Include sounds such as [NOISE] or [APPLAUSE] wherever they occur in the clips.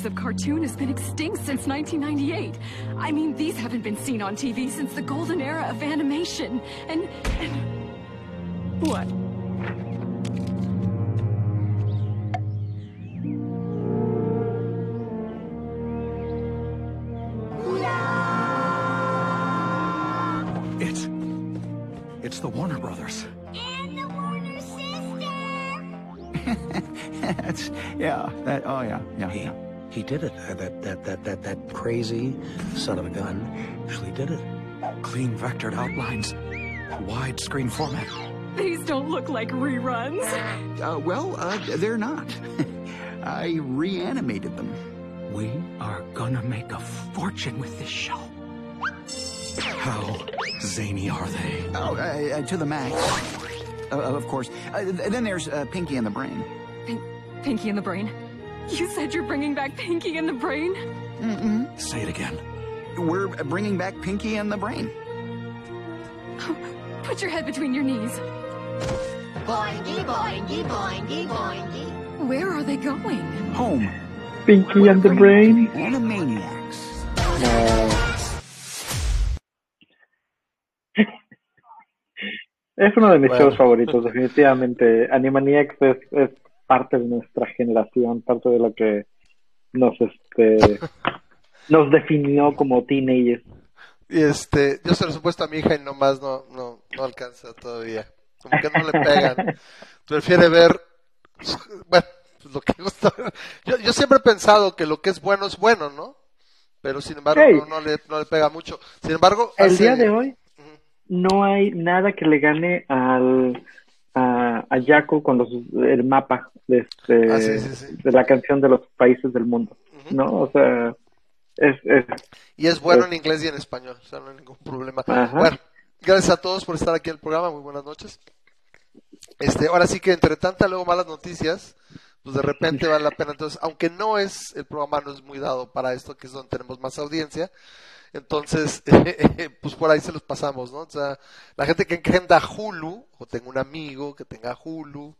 species of cartoon has been extinct since 1998. I mean, these haven't been seen on TV since the golden era of animation. And. and what? It's. It's the Warner Brothers. And the Warner sister. [LAUGHS] That's. Yeah. That. Oh, yeah. Yeah. He, yeah. He did it. Uh, That, that, that, that, that crazy son of a gun actually did it. Clean vectored outlines. Widescreen format. These don't look like reruns. Uh, well, uh, they're not. [LAUGHS] I reanimated them. We are gonna make a fortune with this show. How zany are they? Oh, uh, uh, to the max. Uh, of course. Uh, then there's uh, Pinky and the Brain. Pink, Pinky in the Brain. You said you're bringing back Pinky and the Brain? Mm-mm. Say it again. We're bringing back Pinky and the Brain. [LAUGHS] Put your head between your knees. Boingy, boingy, boingy, boingy. Where are they going? Home. Pinky and the Brain. Animaniacs. [LAUGHS] Es uno de mis Bueno. shows favoritos, definitivamente. Animaniacs es, es parte de nuestra generación, parte de lo que nos este [LAUGHS] nos definió como teenagers. Y este, yo se lo supuesto a mi hija y nomás no, no, no alcanza todavía. Como que no le pegan. [LAUGHS] Prefiere ver, bueno, pues lo que gusta. Yo, yo siempre he pensado que lo que es bueno es bueno, ¿no? Pero sin embargo Hey. no, no le, no le pega mucho. Sin embargo, El hace- día de hoy no hay nada que le gane al a, a Yaku con los, el mapa de, este, Ah, sí, sí, sí. de la canción de los países del mundo, ¿no? O sea, es, es Y es bueno en inglés y en español, o sea, no hay ningún problema. Ajá. Bueno, gracias a todos por estar aquí en el programa, muy buenas noches. Este, ahora sí que entre tantas luego malas noticias, pues de repente vale la pena. Entonces, aunque no es, el programa no es muy dado para esto, que es donde tenemos más audiencia, entonces, [LAUGHS] pues por ahí se los pasamos, ¿no? O sea, la gente que tenga Hulu, o tenga un amigo que tenga Hulu,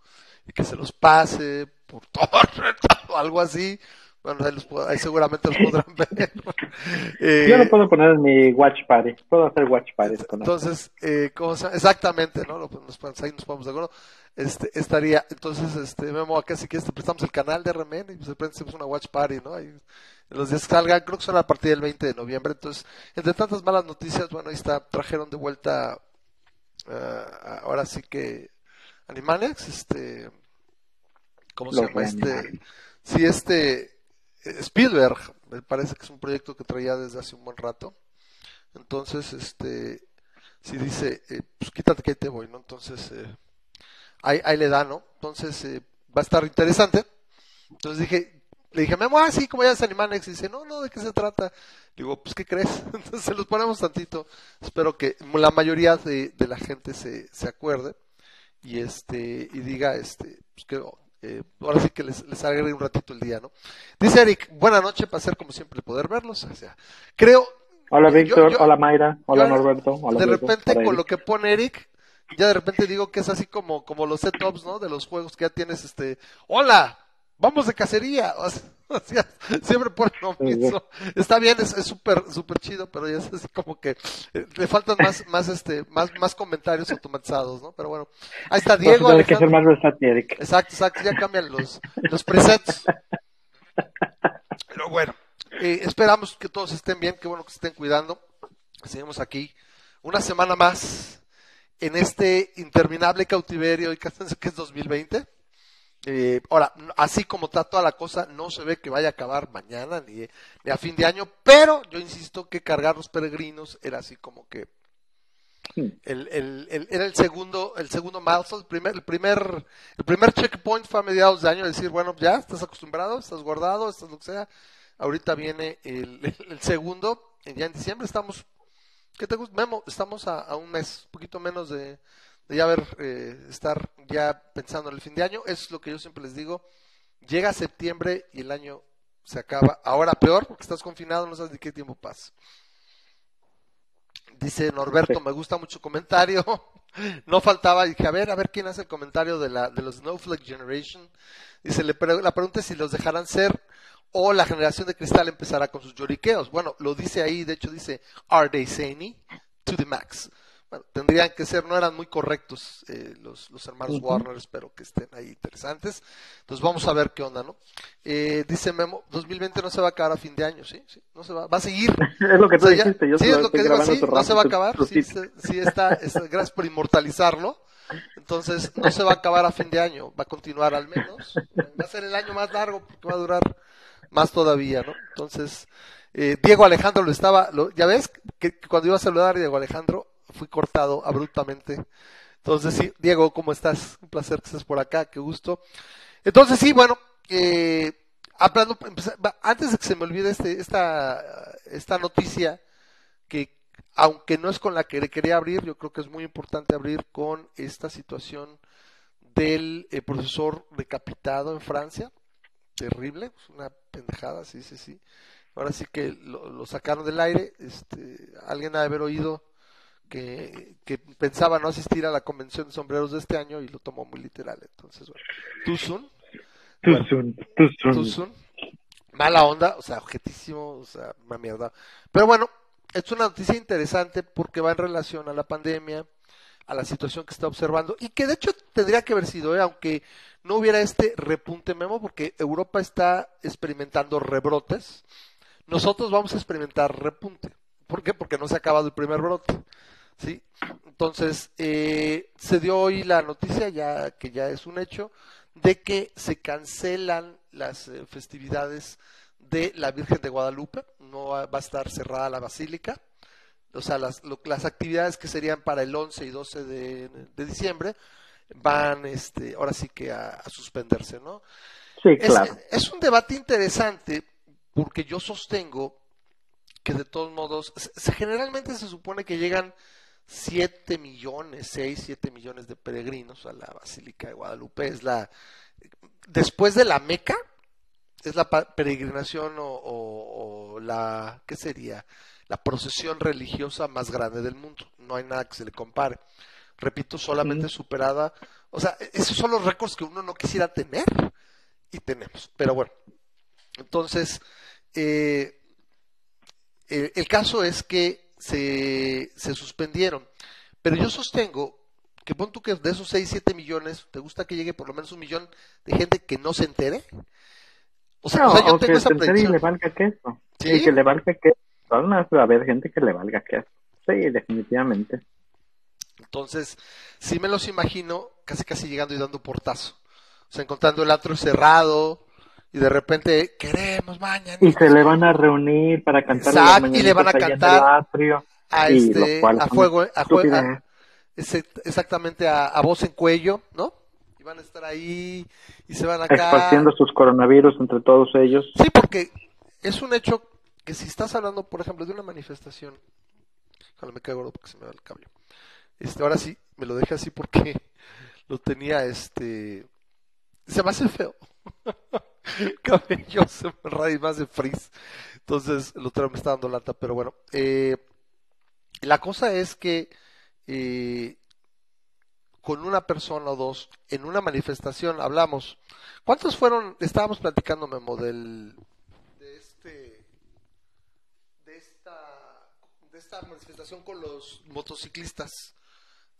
y que se los pase por torrent o [LAUGHS] algo así, bueno, ahí, los ahí seguramente los podrán ver. [LAUGHS] Eh, yo lo puedo poner en mi watch party, puedo hacer watch parties con entonces, eh, ¿cómo se llama? Exactamente, ¿no? Lo- Nos, ahí nos ponemos de acuerdo. Este, estaría, entonces, este, Memo, acá si quieres te prestamos el canal de RMN y pues de repente hacemos una watch party, ¿no? Ahí, los días que salgan, creo que son a partir del 20 de noviembre. Entonces, entre tantas malas noticias, bueno, ahí está, trajeron de vuelta, eh, ahora sí que, Animaniacs, este, ¿cómo se llama? Este, sí, este, Spielberg, me parece que es un proyecto que traía desde hace un buen rato. Entonces, este, si dice, eh, pues quítate que ahí te voy, ¿no? Entonces, eh, ahí, ahí le da, ¿no? Entonces, eh, va a estar interesante. Entonces dije, le dije, Memo, ah, sí, como ya es Animanex. Y dice, no, no, ¿de qué se trata? Digo, pues, ¿qué crees? [LAUGHS] Entonces, se los ponemos tantito. Espero que la mayoría de, de la gente se, se acuerde y este, y diga, este, pues que eh, ahora sí que les, les agregue un ratito el día, ¿no? Dice Eric, buena noche, para ser como siempre poder verlos. O sea, creo, Hola Víctor, hola Mayra, hola yo Norberto, hola de repente hola con lo que pone Eric, ya de repente digo que es así como, como los setups, ¿no? De los juegos que ya tienes, este, hola, vamos de cacería. O [LAUGHS] sea, o sea, siempre pone lo mismo. Está bien, es súper, súper chido, pero ya es así como que eh, le faltan más, [LAUGHS] más, este, más, más comentarios automatizados, ¿no? Pero bueno, ahí está Diego, tener que Alejandro. más versátil, Eric. Exacto, exacto, ya cambian los, los presets. Pero bueno, eh, esperamos que todos estén bien, que bueno que se estén cuidando. Seguimos aquí una semana más en este interminable cautiverio y que [LAUGHS] es 2020. Eh, ahora, así como está toda la cosa, no se ve que vaya a acabar mañana ni, ni a fin de año, pero yo insisto que cargar los peregrinos era así como que el, el, el- era el segundo, el segundo milestone, el primer, el primer, el primer checkpoint fue a mediados de año, decir, bueno, ya estás acostumbrado, estás guardado, estás lo que sea. Ahorita viene el, el- segundo, ya en diciembre estamos, ¿qué te gusta? Memo, estamos a, a un mes, un poquito menos de ya ver, eh, estar ya pensando en el fin de año. Eso es lo que yo siempre les digo. Llega septiembre y el año se acaba. Ahora peor, porque estás confinado, no sabes ni qué tiempo pasa. Dice Norberto, Sí. me gusta mucho comentario. [LAUGHS] No faltaba, dije, a ver, a ver quién hace el comentario de, la, de los Snowflake Generation. Dice, le pre- la pregunta es si los dejarán ser o la generación de cristal empezará con sus lloriqueos. Bueno, lo dice ahí, de hecho dice, are they zany? To the max. Bueno, tendrían que ser, no eran muy correctos eh, los, los hermanos. Warner, espero que estén ahí interesantes. Entonces vamos a ver qué onda, ¿no? Eh, dice Memo, 2020 no se va a acabar a fin de año, ¿sí? sí no se va, va a seguir. [LAUGHS] Es lo que tú O sea, ya- dijiste, yo sí, es lo que digo, sí, no se va a acabar, se- sí está, está- gracias por inmortalizarlo. Entonces, no se va a acabar a fin de año, va a continuar al menos. Va a ser el año más largo porque va a durar más todavía, ¿no? Entonces, eh, Diego Alejandro lo estaba, lo- ya ves que, que cuando iba a saludar a Diego Alejandro fui cortado abruptamente. Entonces, sí, Diego, ¿cómo estás? Un placer que estés por acá, qué gusto. Entonces, sí, bueno, eh, hablando, antes de que se me olvide este, esta, esta noticia, que aunque no es con la que quería abrir, yo creo que es muy importante abrir con esta situación del eh, profesor decapitado en Francia. Terrible, una pendejada, sí, sí, sí. Ahora sí que lo, lo sacaron del aire. Este, alguien ha de haber oído que, que pensaba no asistir a la convención de sombreros de este año y lo tomó muy literal. Entonces, bueno, soon. Too Bueno. soon. Mala onda, o sea, objetísimo, o sea, una mierda. Pero bueno, es una noticia interesante porque va en relación a la pandemia, a la situación que está observando y que de hecho tendría que haber sido, ¿eh? aunque no hubiera este repunte memo, porque Europa está experimentando rebrotes. Nosotros vamos a experimentar repunte. ¿Por qué? Porque no se ha acabado el primer brote. ¿Sí? Entonces, eh, se dio hoy la noticia, ya que ya es un hecho, de que se cancelan las eh, festividades de la Virgen de Guadalupe, no va, va a estar cerrada la basílica, o sea, las, lo- las actividades que serían para el 11 y 12 de, de diciembre van, este, ahora sí que a, a suspenderse, ¿no? Sí, claro. es un debate interesante porque yo sostengo que de todos modos, se- se- generalmente se supone que llegan 7 millones, 6, 7 millones de peregrinos a la Basílica de Guadalupe. Es la, después de la Meca, es la peregrinación o, o- o la, ¿qué sería? La procesión religiosa más grande del mundo. No hay nada que se le compare. Repito, solamente superada. O sea, esos son los récords que uno no quisiera tener y tenemos. Pero bueno, entonces, eh, eh, el caso es que se, se suspendieron. Pero yo sostengo que pon tú que de esos 6, 7 millones, ¿te gusta que llegue por lo menos un millón de gente que no se entere? O sea, No, o sea, yo o que tengo esa se le valga queso. ¿Sí? Y que le valga queso. Van a haber gente que le valga queso. Sí, definitivamente. Entonces, sí me los imagino casi casi llegando y dando portazo. O sea, encontrando el atrio cerrado y de repente, queremos mañana. Y se le van a reunir para cantar Exacto, y le van a cantar a este, a fuego, a juego, estupidez. exactamente a, a voz en cuello, ¿no? Y van a estar ahí y se van acá. Esparciendo sus coronavirus entre todos ellos. Sí, porque es un hecho que si estás hablando, por ejemplo, de una manifestación, ojalá me caiga gordo porque se me va el cable. Este, ahora sí, me lo dejé así porque [LAUGHS] lo tenía, este, Se me hace feo. [LAUGHS] Cabello se me y más de frizz. Entonces, el otro me está dando lata, pero bueno. eh, la cosa es que eh, con una persona o dos en una manifestación hablamos. ¿Cuántos fueron? Estábamos platicando, Memo, del, de este, de esta, de esta manifestación con los motociclistas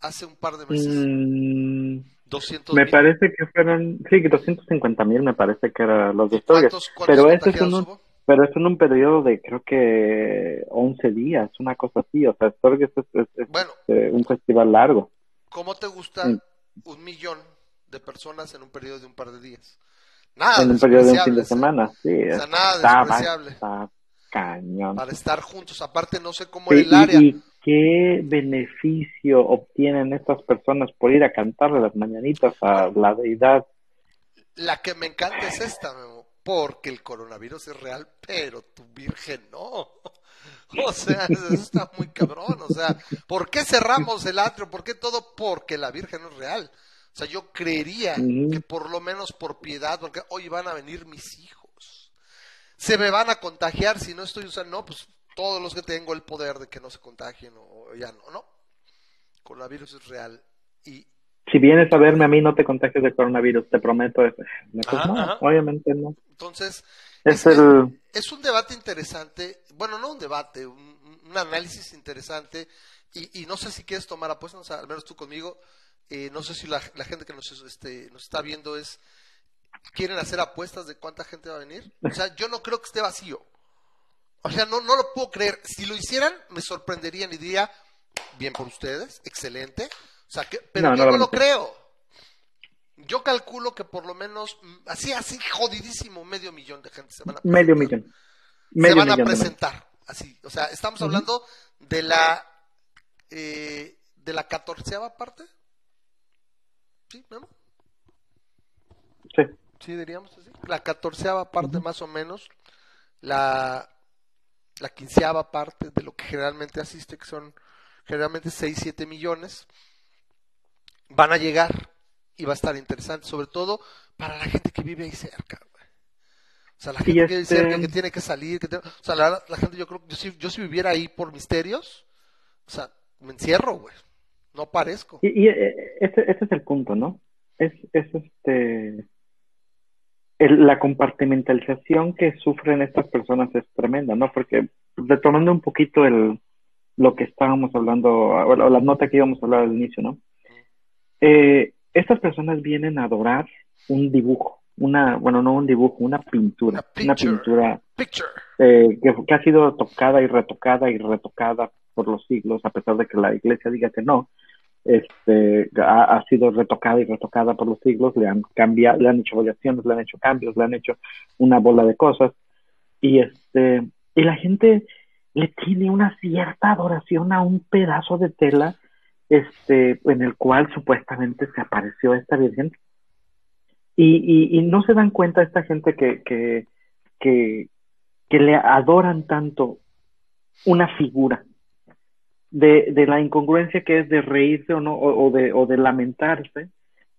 hace un par de meses. Mm, 200 me parece que fueron, sí, que 250 mil me parece que eran los de historia. ¿Cuántos, cuántos Pero ese es un, hubo? pero es en un periodo de creo que 11 días, una cosa así. O sea, Sturgis es, es- es, Bueno, eh, un festival largo. ¿cómo te gusta Mm. un millón de personas en un periodo de un par de días? Nada en un periodo de un fin de despreciable, semana, sí. O sea, nada está, despreciable. está cañón. Para estar juntos. Aparte, no sé cómo Sí, era el área. y qué beneficio obtienen estas personas por ir a cantarle las mañanitas a la deidad. La que me encanta es esta, Memo, porque el coronavirus es real, pero tu virgen no. [LAUGHS] O sea, eso está muy cabrón. O sea, ¿por qué cerramos el atrio? ¿Por qué todo? Porque la virgen no es real. O sea, yo creería que por lo menos por piedad, porque hoy van a venir mis hijos. Se me van a contagiar si no estoy usando, no, pues todos los que tengo el poder de que no se contagien o ya no, no. Coronavirus es real. Y Si vienes a verme a mí, no te contagies de coronavirus, te prometo Ajá, no, ajá. obviamente no. entonces, Es Es- el... es un debate interesante, bueno, no un debate, un, un análisis interesante, y, y no sé si quieres tomar apuestas, al menos tú conmigo, eh, no sé si la, la gente que nos, este, nos está viendo es, quieren hacer apuestas de cuánta gente va a venir, o sea, yo no creo que esté vacío, o sea, no, no lo puedo creer, si lo hicieran, me sorprenderían y diría, bien por ustedes, excelente, o sea, que, pero No, yo no no lo creo. Yo calculo que por lo menos, mm, así, así jodidísimo, medio millón de gente se van a Medio presentar millón. Medio se van a millón presentar. Así, o sea, estamos hablando de la eh, de la catorceava parte. ¿Sí, Memo? Sí. Sí, diríamos así. La catorceava parte más o menos. La, la quinceava parte de lo que generalmente asiste, que son generalmente 6, 7 millones, van a llegar y va a estar interesante, sobre todo para la gente que vive ahí cerca. güey. O sea, la gente que vive este- cerca, que tiene que salir, que tiene- o sea, la, la gente, yo creo que yo si, yo si viviera ahí por misterios, o sea, me encierro, güey. No parezco. Y, y, eh, ese, ese es el punto, ¿no? Es, es este... el- la compartimentalización que sufren estas personas es tremenda, ¿no? Porque retomando un poquito el, lo que estábamos hablando, o la, la nota que íbamos a hablar al inicio, ¿no? Eh, estas personas vienen a adorar un dibujo, una, bueno, no un dibujo, una pintura, Una pintura eh, que, que ha sido tocada y retocada y retocada por los siglos, a pesar de que la iglesia diga que no, este, ha, sido retocada y retocada por los siglos, le han cambiado, le han hecho variaciones, le han hecho cambios, le han hecho una bola de cosas, y este, y la gente le tiene una cierta adoración a un pedazo de tela, este, en el cual supuestamente se apareció esta virgen, y, y, y no se dan cuenta esta gente que le adoran tanto una figura de, de la incongruencia que es de reírse o no o, o de, o de lamentarse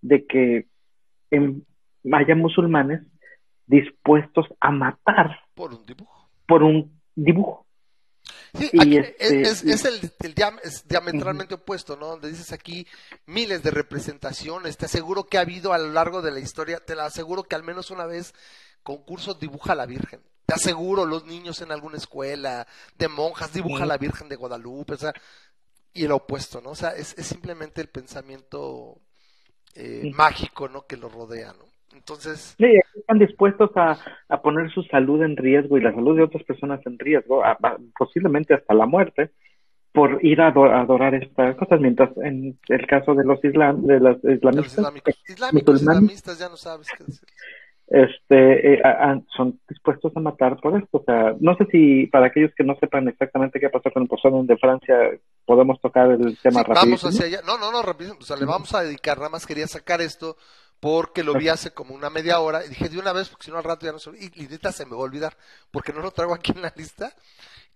de que en- haya musulmanes dispuestos a matar Por un dibujo. por un dibujo. Sí, aquí este- es, es el, el diam- es diametralmente opuesto, ¿no? Donde dices aquí miles de representaciones. Te aseguro que ha habido a lo largo de la historia, te la aseguro que al menos una vez concurso dibuja a la Virgen. Te aseguro los niños en alguna escuela de monjas dibuja a la Virgen de Guadalupe, o sea, y el opuesto, ¿no? O sea, es, es simplemente el pensamiento eh, Sí. mágico, ¿no? Que lo rodea, ¿no? Entonces, Sí, están dispuestos a, a poner su salud en riesgo y la salud de otras personas en riesgo, a- a- posiblemente hasta la muerte, por ir a ado- a adorar estas cosas, mientras en el caso de los islam, de los de los islamistas, islámicos, islámicos, musulmanes. islamistas, ya no sabes qué decir. Este, eh, a- a- son dispuestos a matar por esto. O sea, no sé si para aquellos que no sepan exactamente qué pasó con el Poseidon de Francia, podemos tocar el tema Sí, vamos rapidísimo. hacia allá. No, no, no, rapidísimo. O sea, le vamos a dedicar. Nada más quería sacar esto porque lo vi hace como una media hora y dije de una vez porque si no al rato ya no se y, y neta se me va a olvidar porque no lo traigo aquí en la lista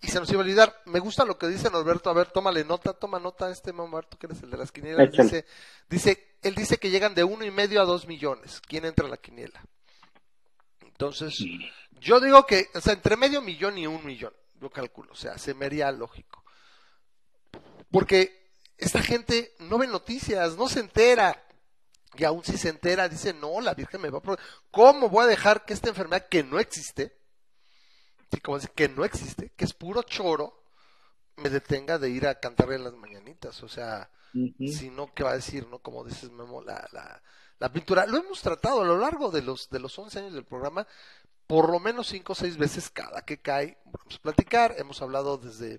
y se nos iba a olvidar. Me gusta lo que dice Norberto. A ver, tómale nota, toma nota este Norberto que eres el de las quinielas. Échale. Dice, dice él dice que llegan de uno y medio a dos millones. ¿Quién entra a la quiniela? Entonces, yo digo que, o sea, entre medio millón y un millón, yo calculo, o sea, se me haría lógico. Porque esta gente no ve noticias, no se entera. Y aún si se entera, dice, no, la Virgen me va a... ¿Cómo voy a dejar que esta enfermedad que no existe, sí, como dice, que no existe, que es puro choro, me detenga de ir a cantarle las mañanitas? O sea, Ujú. sino que va a decir, ¿no? Como dices, Memo, la, la, la pintura. Lo hemos tratado a lo largo de los, de los 11 años del programa, por lo menos 5 o 6 veces cada que cae. Vamos a platicar, hemos hablado desde,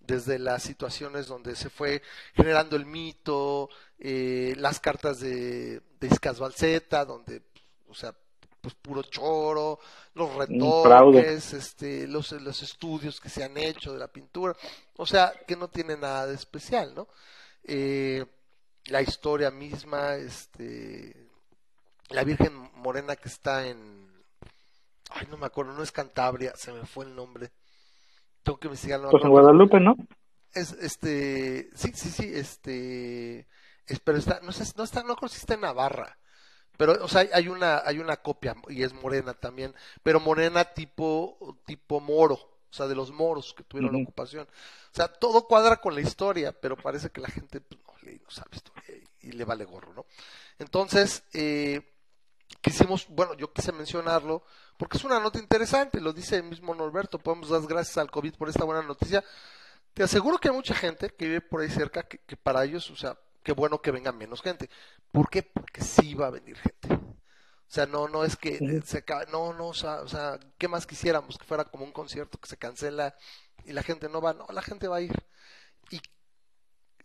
desde las situaciones donde se fue generando el mito, eh, las cartas de, de Iscas Balseta, donde, o sea, pues puro choro, los retoques, este, los, los estudios que se han hecho de la pintura, o sea, que no tiene nada de especial, ¿no? eh, la historia misma, este, la Virgen Morena que está en, ay, no me acuerdo, no es Cantabria, se me fue el nombre, tengo que investigarlo. no Pues en. Guadalupe, ¿no? Es, este, sí, sí, sí, este, es- pero está, no sé, no está, no creo si está en Navarra, pero, o sea, hay- una, hay una copia y es morena también, pero morena tipo, tipo moro, o sea, de los moros que tuvieron la ocupación. O sea, todo cuadra con la historia, pero parece que la gente pues, no sabe historia y, y le vale gorro, ¿no? Entonces, eh, quisimos, bueno, yo quise mencionarlo porque es una nota interesante, lo dice el mismo Norberto, podemos dar gracias al COVID por esta buena noticia. Te aseguro que hay mucha gente que vive por ahí cerca que, que para ellos, o sea, qué bueno que venga menos gente. ¿Por qué? Porque sí va a venir gente. O sea, no, no es que eh, se acabe, no, no, o sea, o sea, ¿qué más quisiéramos? Que fuera como un concierto que se cancela y la gente no va, no, la gente va a ir. Y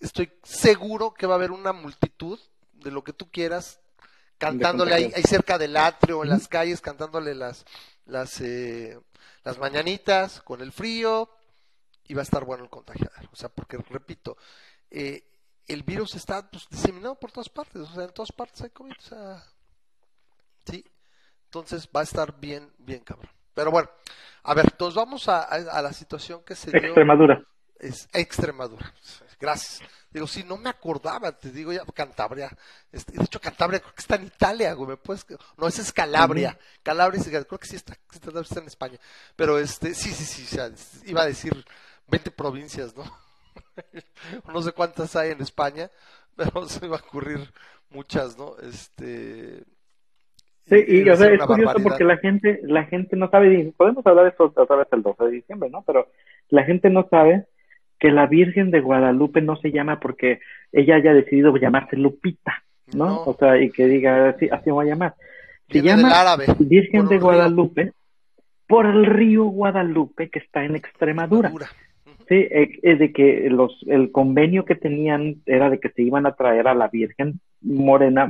estoy seguro que va a haber una multitud de lo que tú quieras cantándole ahí, ahí cerca del atrio, en las calles, cantándole las, las, eh, las mañanitas con el frío y va a estar bueno el contagiadero. O sea, porque repito, eh, el virus está pues, diseminado por todas partes, o sea, en todas partes hay COVID, o sea, sí. Entonces va a estar bien, bien cabrón. Pero bueno, a ver, entonces vamos a, a- a la situación que se dio Extremadura. es Extremadura. Gracias. Digo, sí, no me acordaba, te digo ya, Cantabria. Este, de hecho, Cantabria creo que está en Italia, güey, ¿me puedes? No, esa es Calabria. Calabria, sí, creo que sí está, está, en España. Pero este, sí, sí, sí, o sea, iba a decir 20 provincias, ¿no? [LAUGHS] no sé cuántas hay en España, [LAUGHS] pero se me va a ocurrir muchas, ¿no? Este. Sí, y iba a o sea, ser es curioso barbaridad. porque la gente, la gente no sabe, podemos hablar de esto otra vez el 12 de diciembre, ¿no? Pero la gente no sabe que la Virgen de Guadalupe no se llama porque ella haya decidido llamarse Lupita, ¿no? No. O sea, y que diga, así, así me voy a llamar. Se Viene llama árabe. Virgen de río. Guadalupe por el río Guadalupe que está en Extremadura. Madura. Sí, eh, es de que los, el convenio que tenían era de que se iban a traer a la Virgen morena,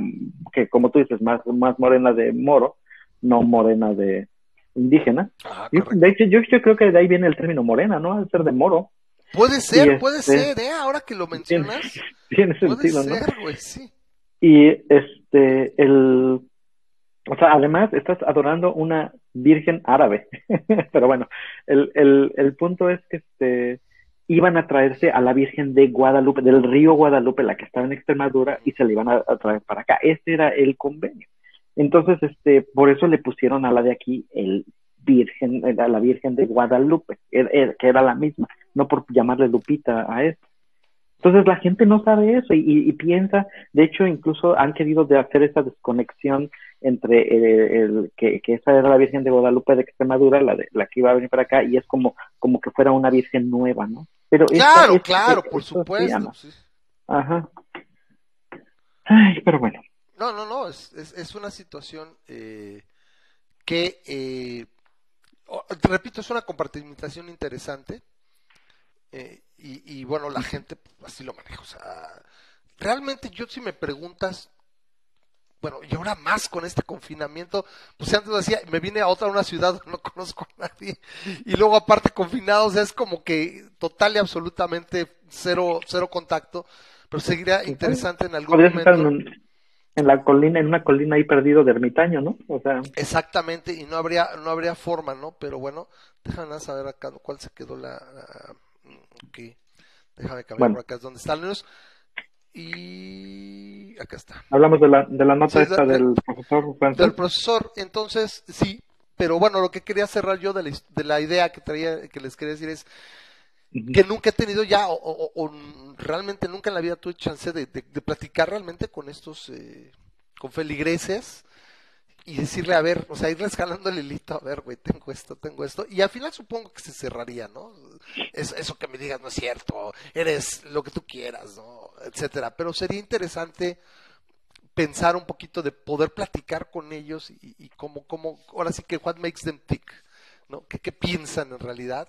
que como tú dices, más, más morena de moro, no morena de indígena. Ah, Yo- correcto. de hecho, yo, yo creo que de ahí viene el término morena, ¿no? Al ser de moro. Puede ser, puede este- ser, ¿eh? Ahora que lo Tiene, mencionas, [LAUGHS] tiene puede sentido, ¿no? ser, güey, sí. Y este, el, o sea, además estás adorando una virgen árabe. [LAUGHS] Pero bueno, el, el, el punto es que este, iban a traerse a la Virgen de Guadalupe, del río Guadalupe, la que estaba en Extremadura, y se la iban a, a traer para acá. Este era el convenio. Entonces, este, por eso le pusieron a la de aquí el Virgen, a la Virgen de Guadalupe, que era la misma, no por llamarle Lupita a eso. Entonces la gente no sabe eso y, y- y piensa, de hecho incluso han querido de hacer esa desconexión entre eh, el, que, que esa era la Virgen de Guadalupe de Extremadura, la de la que iba a venir para acá y es como como que fuera una Virgen nueva, ¿no? Pero Claro, esta- claro, esta- por esto supuesto. sí. Ajá. Ay, pero bueno. No, no, no, es, es, es una situación eh, que, eh, repito, es una compartimentación interesante eh, y, y, bueno, la gente así lo maneja. O sea, realmente yo si me preguntas, bueno, y ahora más con este confinamiento, pues antes decía, me vine a otra una ciudad donde [LAUGHS] no conozco a nadie y luego aparte confinado, o sea, es como que total y absolutamente cero, cero contacto, pero seguiría interesante en algún estar momento. en, un- en la colina, en una colina ahí perdido de ermitaño, ¿no? O sea, Exactamente, y no habría, no habría forma, ¿no? Pero bueno, déjame saber acá cuál se quedó la... la- ok, déjame cambiar Bueno. por acá, es donde están los... Y acá está. Hablamos de la, de la nota Sí, esta de- del profesor francés. Del profesor, entonces, sí, pero bueno, lo que quería cerrar yo de la, de la idea que traía, que les quería decir es que nunca he tenido ya, o, o- o realmente nunca en la vida tuve chance de, de- de platicar realmente con estos, eh, con feligreses y decirle, a ver, o sea, irles jalando el hilito, a ver, güey, tengo esto, tengo esto, y al final supongo que se cerraría, ¿no? Es, eso que me digas no es cierto, eres lo que tú quieras, ¿no? Etcétera, pero sería interesante pensar un poquito de poder platicar con ellos y, y cómo, cómo, ahora sí que what makes them tick, ¿no? ¿Qué, qué piensan en realidad?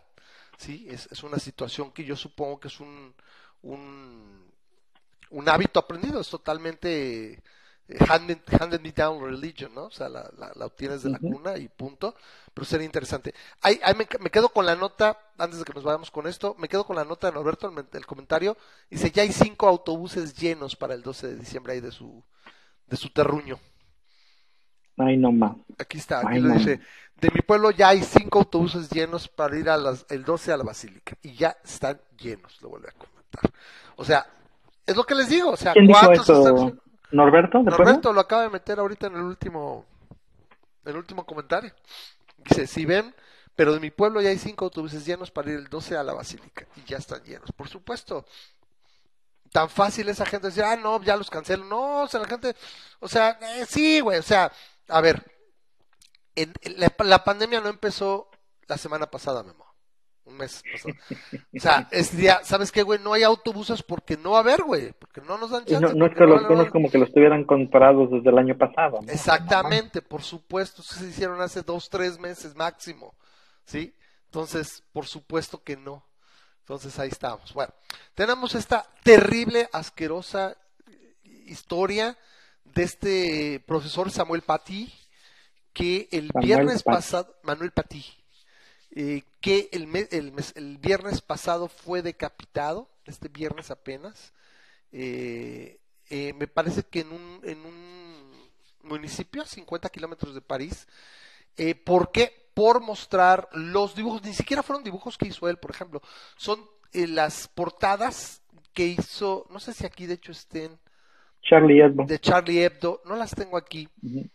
Sí, es, es una situación que yo supongo que es un, un, un hábito aprendido, es totalmente handed, handed me down religion, ¿no? O sea, la, la, la obtienes de la Ujú. cuna y punto, pero sería interesante. Ahí, ahí me, me quedo con la nota, antes de que nos vayamos con esto, me quedo con la nota de Norberto, el, el comentario, dice, ya hay cinco autobuses llenos para el 12 de diciembre ahí de su, de su terruño. Ay, no más. Aquí está, aquí Ay, lo dice. De mi pueblo ya hay cinco autobuses llenos para ir a las, el 12 a la basílica. Y ya están llenos, lo vuelve a comentar. O sea, es lo que les digo. O sea, ¿Quién dijo ¿cuántos esto? están- ¿Norberto? Norberto lo acaba de meter ahorita en el último, el último comentario. Dice, si ven, pero de mi pueblo ya hay cinco autobuses llenos para ir el 12 a la basílica. Y ya están llenos. Por supuesto. Tan fácil esa gente decir, ah, no, ya los cancelo. No, o sea, la gente, o sea, eh, sí, güey, o sea, a ver, en- la pandemia no empezó la semana pasada, Memo. Un mes pasado. O sea, es día, ¿sabes qué, güey? No hay autobuses porque no va a haber, güey. Porque no nos dan chance. no, no es que los no- como que los tuvieran comprados desde el año pasado. ¿no? Exactamente, por supuesto, se hicieron hace dos, tres meses máximo, ¿sí? Entonces, por supuesto que no. Entonces ahí estamos. Bueno, tenemos esta terrible, asquerosa historia de este profesor Samuel Paty, que el viernes pasado, Manuel Paty, eh, que el, mes- el, mes- el viernes pasado fue decapitado, este viernes apenas. Eh, eh, me parece que en un, en un municipio a 50 kilómetros de París. ¿Por qué? Por mostrar los dibujos, ni siquiera fueron dibujos que hizo él, por ejemplo, son las portadas que hizo, no sé si aquí de hecho estén, Charlie Hebdo. de Charlie Hebdo, no las tengo aquí, Ujú.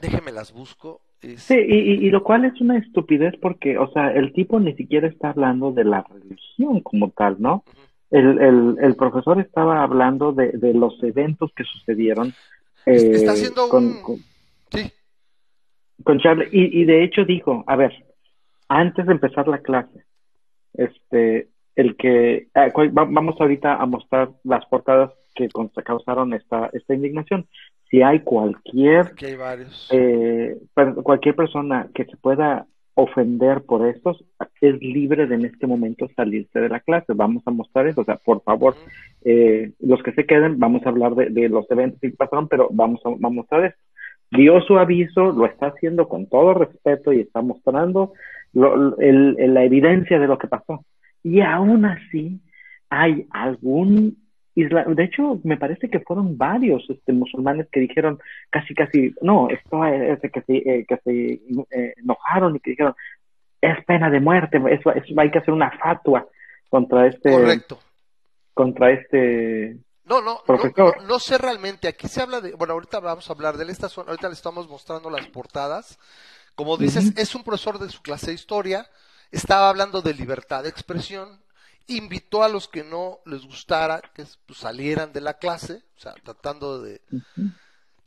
déjenme las busco. Es- Sí, y, y- lo cual es una estupidez porque, o sea, el tipo ni siquiera está hablando de la religión como tal, ¿no? El, el, el profesor estaba hablando de, de los eventos que sucedieron eh, está haciendo con, un- con, Sí, con Charlie. Y, y de hecho dijo, a ver, antes de empezar la clase, este, el que, ah, vamos ahorita a mostrar las portadas que causaron esta, esta indignación. Si hay cualquier hay varios. eh, cualquier persona que se pueda ofender por estos es libre de en este momento salirse de la clase. Vamos a mostrar eso. O sea, por favor, eh, los que se queden, vamos a hablar de, de los eventos que pasaron, pero vamos a, vamos a mostrar esto. Dio su aviso, lo está haciendo con todo respeto y está mostrando lo- el- el- la evidencia de lo que pasó. Y aún así, hay algún isla, de hecho, me parece que fueron varios este, musulmanes que dijeron casi, casi, no, esto es de que se, eh, que se eh, enojaron y que dijeron, es pena de muerte, eso, eso hay que hacer una fatua contra este, Correcto. contra este, No, no, no, Profesor. no, no sé realmente. Aquí se habla de, bueno, ahorita vamos a hablar de él. Esta son- ahorita le estamos mostrando las portadas. Como dices, es un profesor de su clase de historia. Estaba hablando de libertad de expresión. Invitó a los que no les gustara que pues, salieran de la clase, o sea, tratando de,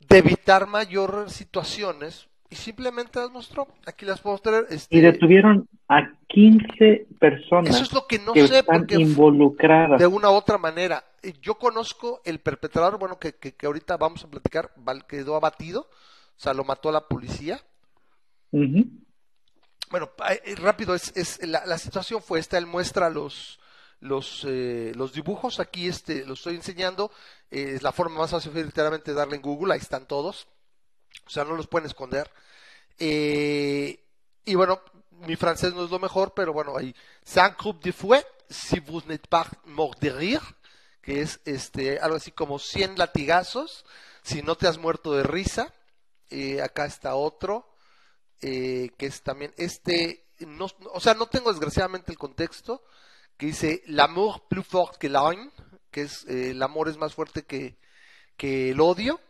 de evitar mayor situaciones. Y simplemente las mostró. Aquí las puedo tener. este, y detuvieron a 15 personas eso es lo que no que sé, están porque involucradas. de una u otra manera. Eh, Yo conozco el perpetrador, bueno, que, que, que ahorita vamos a platicar, quedó abatido, o sea, lo mató la policía. Bueno, eh, rápido, es, es la, la situación fue esta, él muestra los los eh, los dibujos, aquí este lo estoy enseñando, eh, es la forma más fácil literalmente darle en Google, ahí están todos, o sea, no los pueden esconder. Eh, y bueno, mi francés no es lo mejor, pero bueno, hay Cinq groupes de fouet, si vous n'êtes pas mort de rire, que es este algo así como 100 latigazos, si no te has muerto de risa. Eh, acá está otro, que es también este, no, o sea, no tengo desgraciadamente el contexto, que dice L'amour plus fort que que es eh, el amor es más fuerte que, el odio.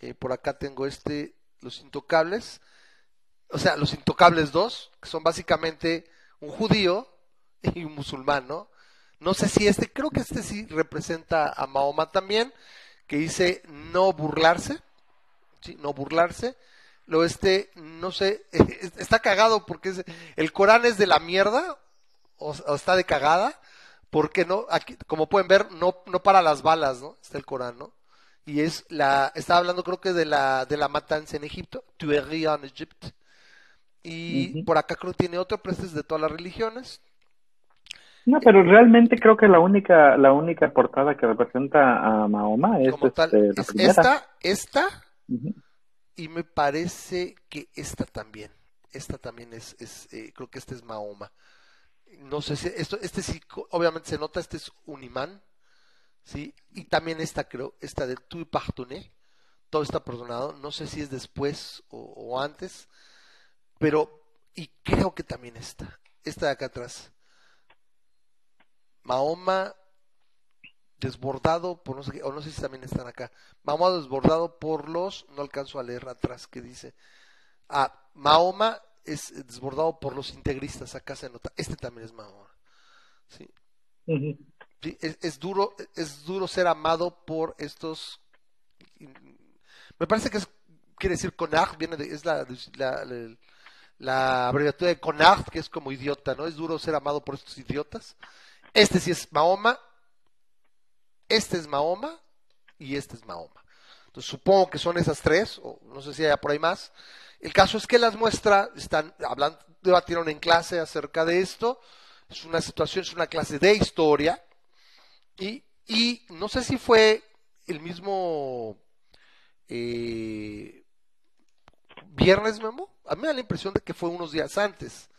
Eh, por acá tengo este, Los Intocables. O sea, Los Intocables 2, que son básicamente un judío y un musulmán, ¿no? No sé si este, creo que este sí representa a Mahoma también, que dice no burlarse. No burlarse. Lo este, no sé, [LAUGHS] está cagado porque el Corán es de la mierda, o, o está de cagada, porque no, aquí, como pueden ver, no, no para las balas, ¿no? Está el Corán, ¿no? Y es la, estaba hablando creo que de la, de la matanza en Egipto, tuerie en Egypte. Y por acá creo que tiene otro, pero este es de todas las religiones. No, pero realmente creo que la única, la única portada que representa a Mahoma es, Como tal, este, la es primera. esta, esta, y me parece que esta también. Esta también es, es eh, creo que este es Mahoma. No sé si esto, este sí, obviamente se nota, este es un imán, ¿sí? Y también esta creo, esta de Tu Pardonné, todo está perdonado, no sé si es después o, antes, pero, y creo que también esta, esta de acá atrás. Mahoma desbordado por no sé qué, o no sé si también están acá. Mahoma desbordado por los, no alcanzo a leer atrás que dice. Ah, Mahoma es desbordado por los integristas, acá se nota. Este también es Mahoma. Sí, es, es duro, es duro ser amado por estos. Me parece que es, quiere decir Conard, viene de, es la, la, la- la abreviatura de Conard, que es como idiota, ¿no? Es duro ser amado por estos idiotas. Este sí es Mahoma, este es Mahoma y este es Mahoma. Entonces supongo que son esas tres, o no sé si hay por ahí más. El caso es que las muestras están hablando, debatieron en clase acerca de esto. Es una situación, es una clase de historia. Y, y no sé si fue el mismo eh, viernes. A mí me da la impresión de que fue unos días antes.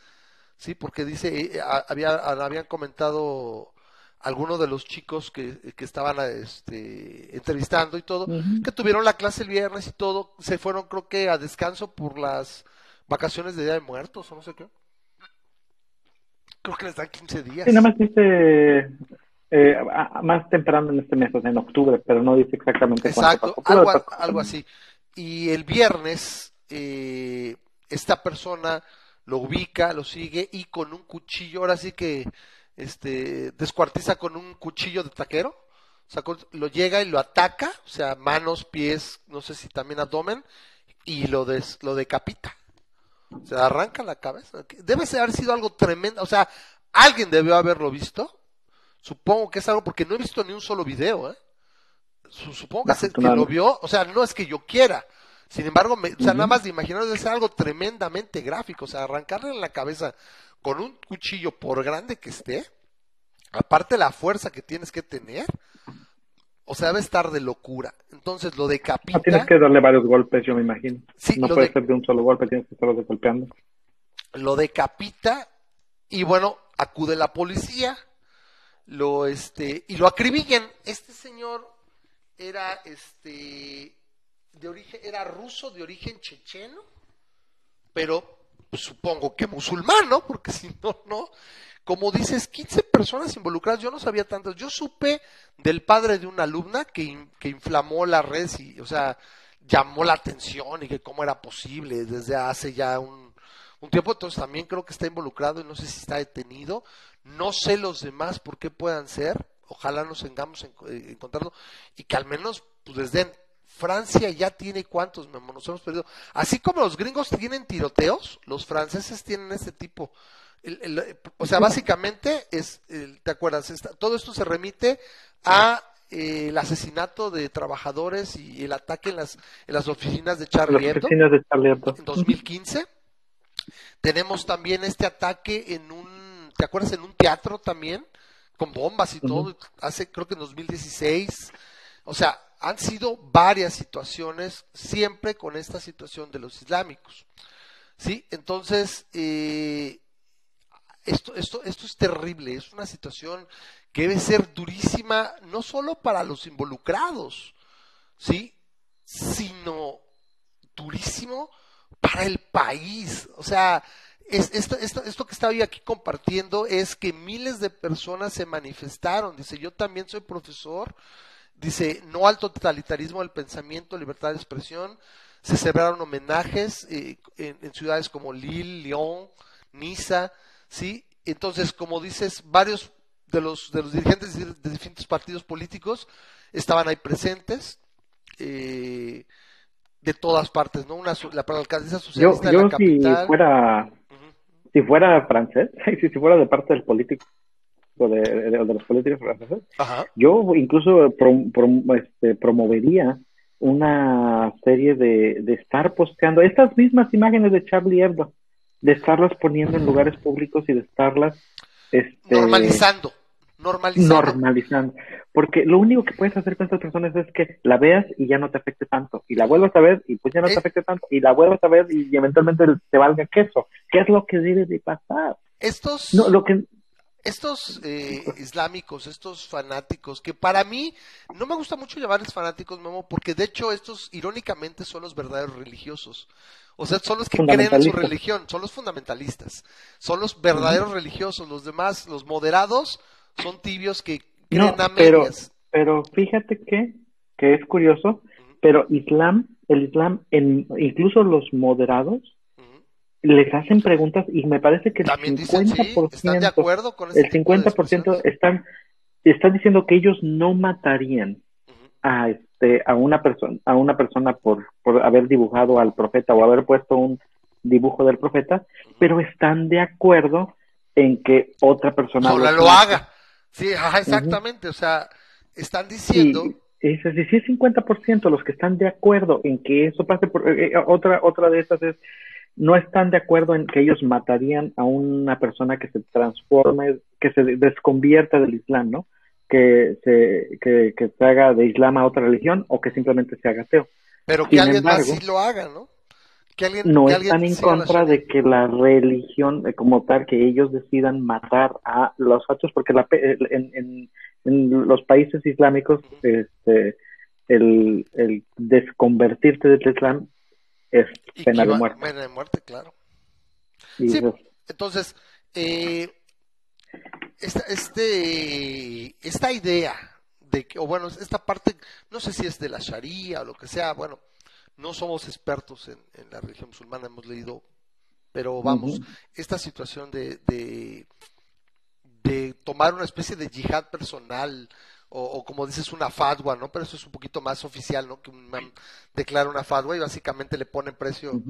Sí, porque dice, eh, había, habían comentado algunos de los chicos que, que estaban este, entrevistando y todo, que tuvieron la clase el viernes y todo, se fueron creo que a descanso por las vacaciones de Día de Muertos o no sé qué. Creo que les dan 15 días. Sí, nada más dice eh, más temprano en este mes, o sea, en octubre, pero no dice exactamente Exacto, cuánto pasó. algo, algo así. Y el viernes, eh, esta persona lo ubica, lo sigue y con un cuchillo, ahora sí que este, descuartiza con un cuchillo de taquero. O sea, lo llega y lo ataca, o sea, manos, pies, no sé si también abdomen, y lo, des- lo decapita. O sea, arranca la cabeza. Debe haber sido algo tremendo. O sea, alguien debió haberlo visto. Supongo que es algo porque no he visto ni un solo video, ¿eh? Su- Supongo que, se- que lo vio. O sea, no es que yo quiera. Sin embargo, me- o sea, nada más de imaginar debe ser algo tremendamente gráfico. O sea, arrancarle en la cabeza con un cuchillo, por grande que esté, aparte la fuerza que tienes que tener, o sea, debe estar de locura. Entonces lo decapita. Ah, tienes que darle varios golpes, yo me imagino. Sí, no puede de- ser de un solo golpe, tienes que estarlo golpeando. lo decapita y bueno, acude la policía, lo este y lo acribillan. Este señor era este de origen era ruso de origen checheno, pero pues, supongo que musulmán, ¿no? Porque [LAUGHS] si no, no. Como dices, 15 personas involucradas, yo no sabía tantas. Yo supe del padre de una alumna que, que inflamó las redes y, o sea, llamó la atención y que cómo era posible desde hace ya un, un tiempo. Entonces también creo que está involucrado y no sé si está detenido. No sé los demás por qué puedan ser. Ojalá nos tengamos en, eh, encontrarlo y que al menos pues, les. Francia ya tiene cuántos, Memo? nos hemos perdido. Así como los gringos tienen tiroteos, los franceses tienen este tipo. El- el- o sea, básicamente es, el- ¿te acuerdas? Esta- todo esto se remite a eh, el asesinato de trabajadores y el ataque en las, en las oficinas de Charlie Las Hebdo oficinas de Charlie Hebdo. en 2015. Tenemos también este ataque en un, ¿te acuerdas? En un teatro también, con bombas y todo, hace creo que en 2016. O sea, han sido varias situaciones, siempre con esta situación de los islámicos. ¿Sí? Entonces, eh, esto, esto, esto es terrible, es una situación que debe ser durísima, no solo para los involucrados, ¿sí? Sino durísimo para el país. O sea, es, esto, esto, esto que estaba aquí compartiendo es que miles de personas se manifestaron. Dice, yo también soy profesor. Dice, no al totalitarismo del pensamiento, libertad de expresión. Se celebraron homenajes eh, en, en ciudades como Lille, Lyon, Niza, ¿sí? Entonces, como dices, varios de los, de los dirigentes de, de distintos partidos políticos estaban ahí presentes. eh, de todas partes, ¿no? Una, la, la alcaldesa Yo, socialista de la si capital. fuera, Ujú. si fuera francés, [LAUGHS] si, si fuera de parte del político, de, de- de los políticos franceses, Ajá. yo incluso prom- prom- este, promovería una serie de, de estar posteando estas mismas imágenes de Charlie Hebdo, de estarlas poniendo en lugares públicos y de estarlas este, Normalizando. Normalizando. normalizando. Porque lo único que puedes hacer con estas personas es que la veas y ya no te afecte tanto. Y la vuelvas a ver y pues ya no Eh. te afecte tanto. Y la vuelvas a ver y eventualmente te valga queso. ¿Qué es lo que debe de pasar? Estos, No, lo que... estos eh, islámicos, estos fanáticos, que para mí no me gusta mucho llamarles fanáticos, Memo, porque de hecho estos irónicamente son los verdaderos religiosos. O sea, son los que creen en su religión, son los fundamentalistas, son los verdaderos religiosos, los demás, los moderados, son tibios que creen No, a pero, medias. pero fíjate que, que es curioso, pero Islam, el Islam, en, incluso los moderados. Les hacen preguntas y me parece que el También dicen, sí, 50%, están de acuerdo con el tipo de 50% expresiones? están, están diciendo que ellos no matarían a este a una persona a una persona por, por haber dibujado al profeta o haber puesto un dibujo del profeta, pero están de acuerdo en que otra persona Sola lo haga. Sí, ajá, exactamente. O sea, están diciendo. Y es así, sí es 50% los que están de acuerdo en que eso pase por eh, eh, otra otra de estas es no están de acuerdo en que ellos matarían a una persona que se transforme, que se desconvierta del Islam, ¿no? Que se, que, que se haga de Islam a otra religión o que simplemente se haga ateo. Pero que Sin alguien más embargo, sí lo haga, ¿no? Que alguien, No que están alguien en contra de que la religión eh, como tal, que ellos decidan matar a los otros, porque la pe- en, en, en los países islámicos, este, el, el desconvertirte del Islam es pena de muerte. Pena de muerte, claro. Y Sí, es- entonces, eh, esta, este, esta idea de que, o bueno, esta parte, no sé si es de la Sharia o lo que sea, bueno, no somos expertos en, en la religión musulmana, hemos leído, pero vamos, Ujú. esta situación de, de, de tomar una especie de yihad personal, o, o como dices, una fatwa, ¿no? Pero eso es un poquito más oficial, ¿no? Que un imam declara una fatwa y básicamente le pone precio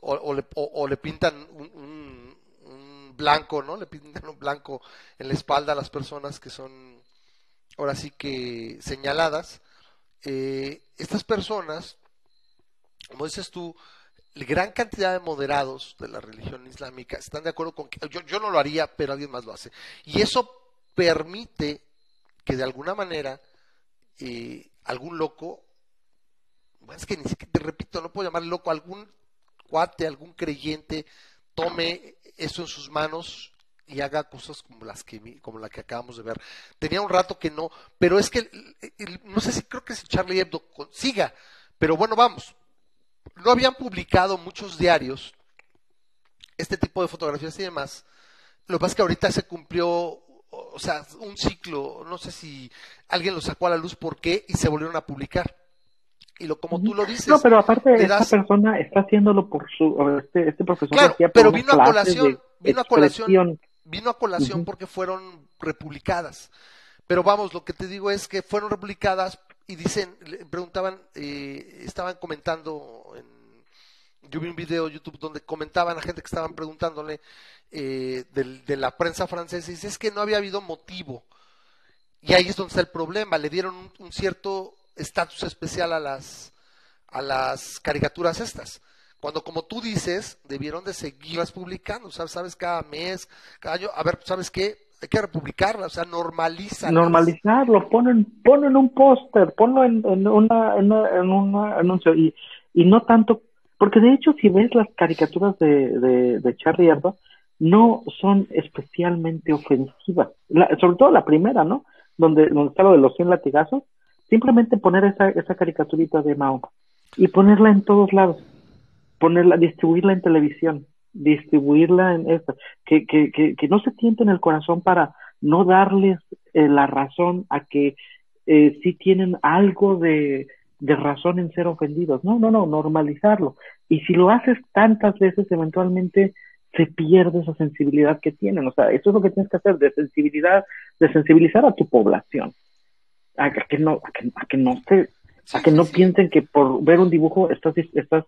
o, o le, o- o le pintan un, un- un blanco, ¿no? Le pintan un blanco en la espalda a las personas que son ahora sí que señaladas. Eh, estas personas, como dices tú, la gran cantidad de moderados de la religión islámica están de acuerdo con que yo, yo no lo haría, pero alguien más lo hace. Y eso permite que de alguna manera eh, algún loco, bueno, es que ni siquiera, te repito, no puedo llamar loco, algún cuate, algún creyente tome eso en sus manos y haga cosas como las que como la que acabamos de ver. Tenía un rato que no, pero es que el- el- no sé si creo que si Charlie Hebdo consiga, pero bueno, vamos. No habían publicado muchos diarios este tipo de fotografías y demás. Lo que pasa es que ahorita se cumplió, o sea, un ciclo, no sé si alguien lo sacó a la luz por qué y se volvieron a publicar. Y lo como tú lo dices, No, pero aparte, esta das- persona está haciéndolo por su. Este, este profesor Claro, hacía pero vino a colación, vino a colación. vino a colación porque fueron republicadas. Pero vamos, lo que te digo es que fueron republicadas y dicen, le preguntaban, eh, estaban comentando, en, yo vi un video de YouTube donde comentaban a gente que estaban preguntándole eh, del- de la prensa francesa y dice, es que no había habido motivo. Y ahí es donde está el problema, le dieron un, un cierto estatus especial a las, a las caricaturas estas. Cuando, como tú dices, debieron de seguirlas publicando, ¿sabes? ¿Sabes? Cada mes, cada año. A ver, ¿sabes qué? Hay que republicarlas, o sea, normalizan. Normalizarlo, ponen, ponen un póster, ponlo en, en una, en, una- en un anuncio y, y no tanto, porque de hecho si ves las caricaturas de, de, de Charlie Hebdo, no son especialmente ofensivas, La- sobre todo la primera, ¿no? Donde, está lo de los 100 latigazos, simplemente poner esa, esa caricaturita de Mao y ponerla en todos lados, ponerla, distribuirla en televisión, distribuirla en esta, que, que no se tienten el corazón para no darles eh, la razón a que eh, sí tienen algo de, de razón en ser ofendidos. No, no, no, normalizarlo. Y si lo haces tantas veces, eventualmente se pierde esa sensibilidad que tienen. O sea, eso es lo que tienes que hacer, de sensibilidad, de sensibilizar a tu población. A que no, a que, a que no te, a que no piensen que por ver un dibujo estás, estás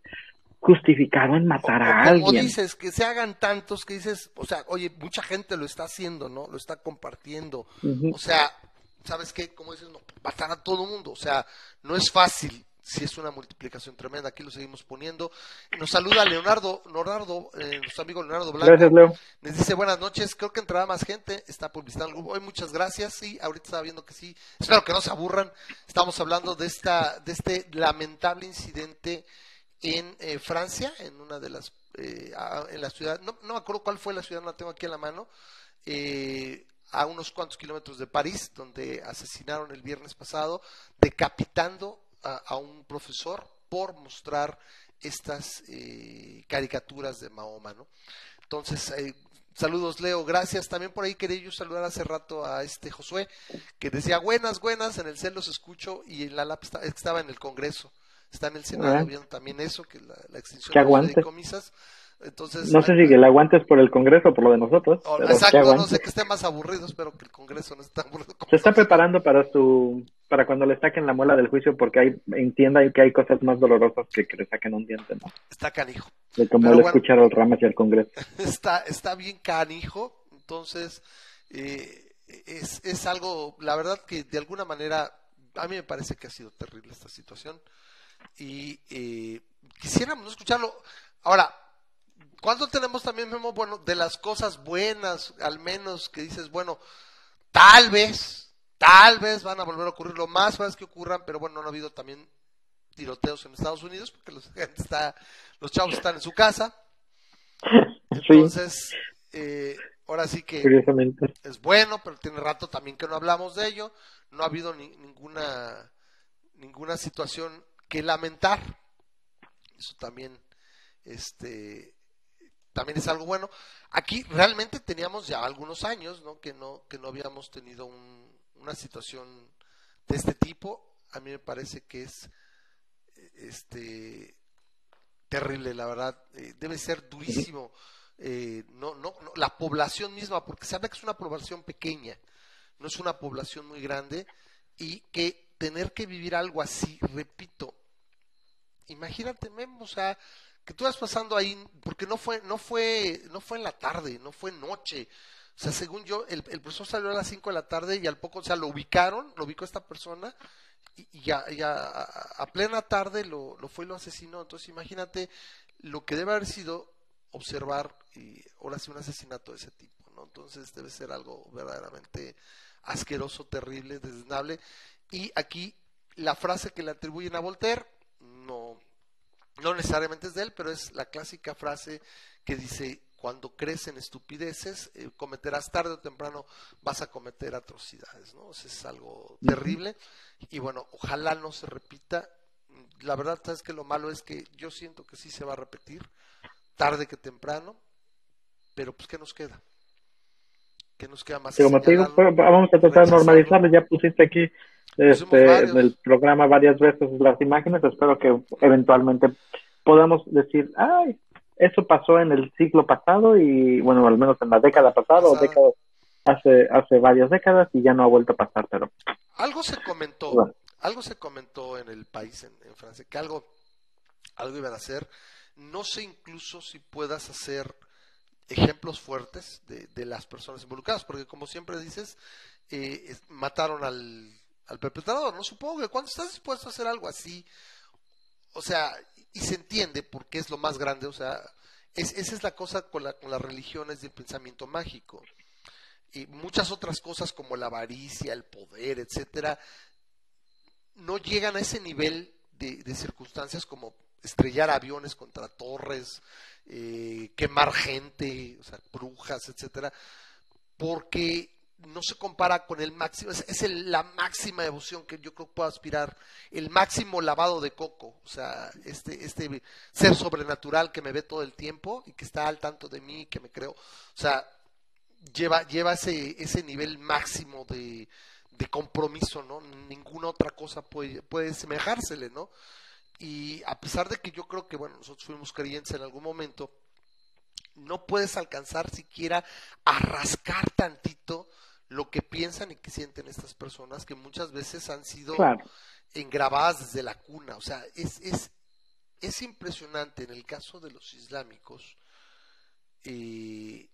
justificado en matar a O como alguien. dices, que se hagan tantos que dices, o sea, oye, mucha gente lo está haciendo, ¿no? Lo está compartiendo. O sea, ¿sabes qué? Como dices, no, matar a todo mundo. O sea, no es fácil si es una multiplicación tremenda. Aquí lo seguimos poniendo. Nos saluda Leonardo, Leonardo, eh, nuestro amigo Leonardo Blanco. Gracias, Leo. Les dice buenas noches, creo que entrará más gente, está publicitando el grupo. Hoy muchas gracias, sí, ahorita estaba viendo que sí. Espero que no se aburran. Estamos hablando de esta, de este lamentable incidente en eh, Francia, en una de las, eh, en la ciudad, no, no me acuerdo cuál fue la ciudad, no la tengo aquí a la mano, eh, a unos cuantos kilómetros de París, donde asesinaron el viernes pasado, decapitando a, a un profesor por mostrar estas eh, caricaturas de Mahoma, ¿no? Entonces, eh, saludos Leo, gracias. También por ahí quería yo saludar hace rato a este Josué, que decía buenas, buenas, en el cel los escucho y en la lap está- estaba en el Congreso, está en el Senado Ah. viendo también eso, que la, la extinción de fideicomisas. Entonces, No sé si la aguantes por el Congreso o por lo de nosotros. o- pero que exacto, no sé que esté más aburrido, espero que el Congreso no esté aburrido. Se está preparando para su para cuando le saquen la muela del juicio porque hay entienda que hay cosas más dolorosas que que le saquen un diente, ¿no? Está canijo. De como Pero le bueno. escuchar al Ramas y al Congreso. [LAUGHS] está, está bien canijo, entonces eh, es, es algo, la verdad que de alguna manera a mí me parece que ha sido terrible esta situación y eh, quisiéramos no escucharlo. Ahora, ¿cuándo tenemos también, Memo, bueno, de las cosas buenas, al menos que dices, bueno, tal vez, tal vez van a volver a ocurrir, lo más probable es que ocurran, pero bueno, no ha habido también tiroteos en Estados Unidos porque los, gente [LAUGHS] está, los chavos están en su casa. Sí, Entonces, eh, ahora sí que curiosamente. es bueno, pero tiene rato también que no hablamos de ello. No ha habido ni- ninguna ninguna situación que lamentar. Eso también este también es algo bueno. Aquí realmente teníamos ya algunos años, ¿no? Que no que no habíamos tenido un- una situación de este tipo. A mí me parece que es eh, este terrible, la verdad. Eh, debe ser durísimo. eh, no, no, la población misma, porque se habla que es una población pequeña, no es una población muy grande, y que tener que vivir algo así, repito, imagínate, Memo, o sea, que tú vas pasando ahí, porque no fue, no fue, no fue en la tarde, no fue noche. O sea, según yo, el, el profesor salió a las 5 de la tarde y al poco, o sea, lo ubicaron, lo ubicó esta persona y, y ya a, a plena tarde lo, lo fue y lo asesinó. Entonces, imagínate lo que debe haber sido observar y ahora sí un asesinato de ese tipo, ¿no? Entonces debe ser algo verdaderamente asqueroso, terrible, desdeñable. Y aquí la frase que le atribuyen a Voltaire no necesariamente es de él, pero es la clásica frase que dice cuando crecen estupideces, eh, cometerás tarde o temprano, vas a cometer atrocidades, ¿no? O sea, es algo terrible. Y bueno, ojalá no se repita. La verdad, sabes que lo malo es que yo siento que sí se va a repetir, tarde que temprano, pero pues ¿qué nos queda? ¿Qué nos queda más? Como te digo, pues, vamos a tratar de normalizarlo. Ya pusiste aquí Pusimos este, en el programa varias veces las imágenes. Espero que eventualmente podamos decir, ay, eso pasó en el siglo pasado y, bueno, al menos en la década pasada o década, hace, hace varias décadas y ya no ha vuelto a pasar, pero Algo se comentó, Bueno. algo se comentó en el país, en, en Francia, que algo, algo iban a hacer. No sé incluso si puedas hacer ejemplos fuertes de, de las personas involucradas, porque como siempre dices, eh, mataron al, al perpetrador, ¿no? Supongo que cuando estás dispuesto a hacer algo así, o sea, y se entiende porque es lo más grande, o sea, es, esa es la cosa con, la, con las religiones del pensamiento mágico. Y muchas otras cosas como la avaricia, el poder, etcétera, no llegan a ese nivel de, de circunstancias como estrellar aviones contra torres, eh, quemar gente, o sea, brujas, etcétera, porque no se compara con el máximo, es, el- la máxima devoción que yo creo que puedo aspirar, el máximo lavado de coco, o sea, este, este ser sobrenatural que me ve todo el tiempo y que está al tanto de mí, que me creo, o sea, lleva, lleva ese, ese nivel máximo de, de compromiso, ¿no? Ninguna otra cosa puede, puede semejársele, ¿no? Y a pesar de que yo creo que, bueno, nosotros fuimos creyentes en algún momento, no puedes alcanzar siquiera a rascar tantito lo que piensan y que sienten estas personas que muchas veces han sido Claro. engrabadas desde la cuna. O sea, es, es, es impresionante en el caso de los islámicos, eh,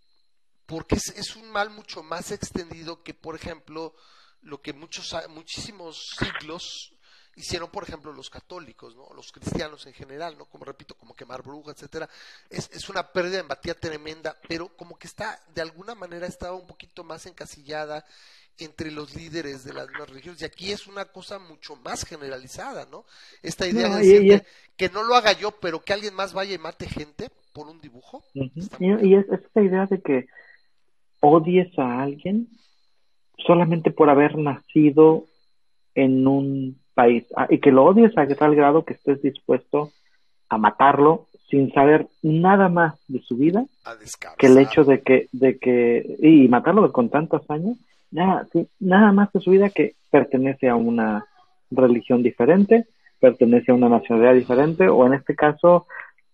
porque es, es un mal mucho más extendido que, por ejemplo, lo que muchos, muchísimos siglos hicieron, por ejemplo, los católicos, ¿no? los cristianos en general, ¿no? como repito, como quemar brujas, etcétera. Es, es una pérdida de empatía tremenda, pero como que está, de alguna manera, estaba un poquito más encasillada entre los líderes de las demás religiones. Y aquí es una cosa mucho más generalizada, ¿no? Esta idea No, de decir que, es- que no lo haga yo, pero que alguien más vaya y mate gente por un dibujo. Y, y es esta idea de que odies a alguien solamente por haber nacido en un país. Ah, y que lo odies a tal grado que estés dispuesto a matarlo sin saber nada más de su vida que el hecho de que de que y matarlo con tantos años nada sí, nada más de su vida que pertenece a una religión diferente pertenece a una nacionalidad diferente o en este caso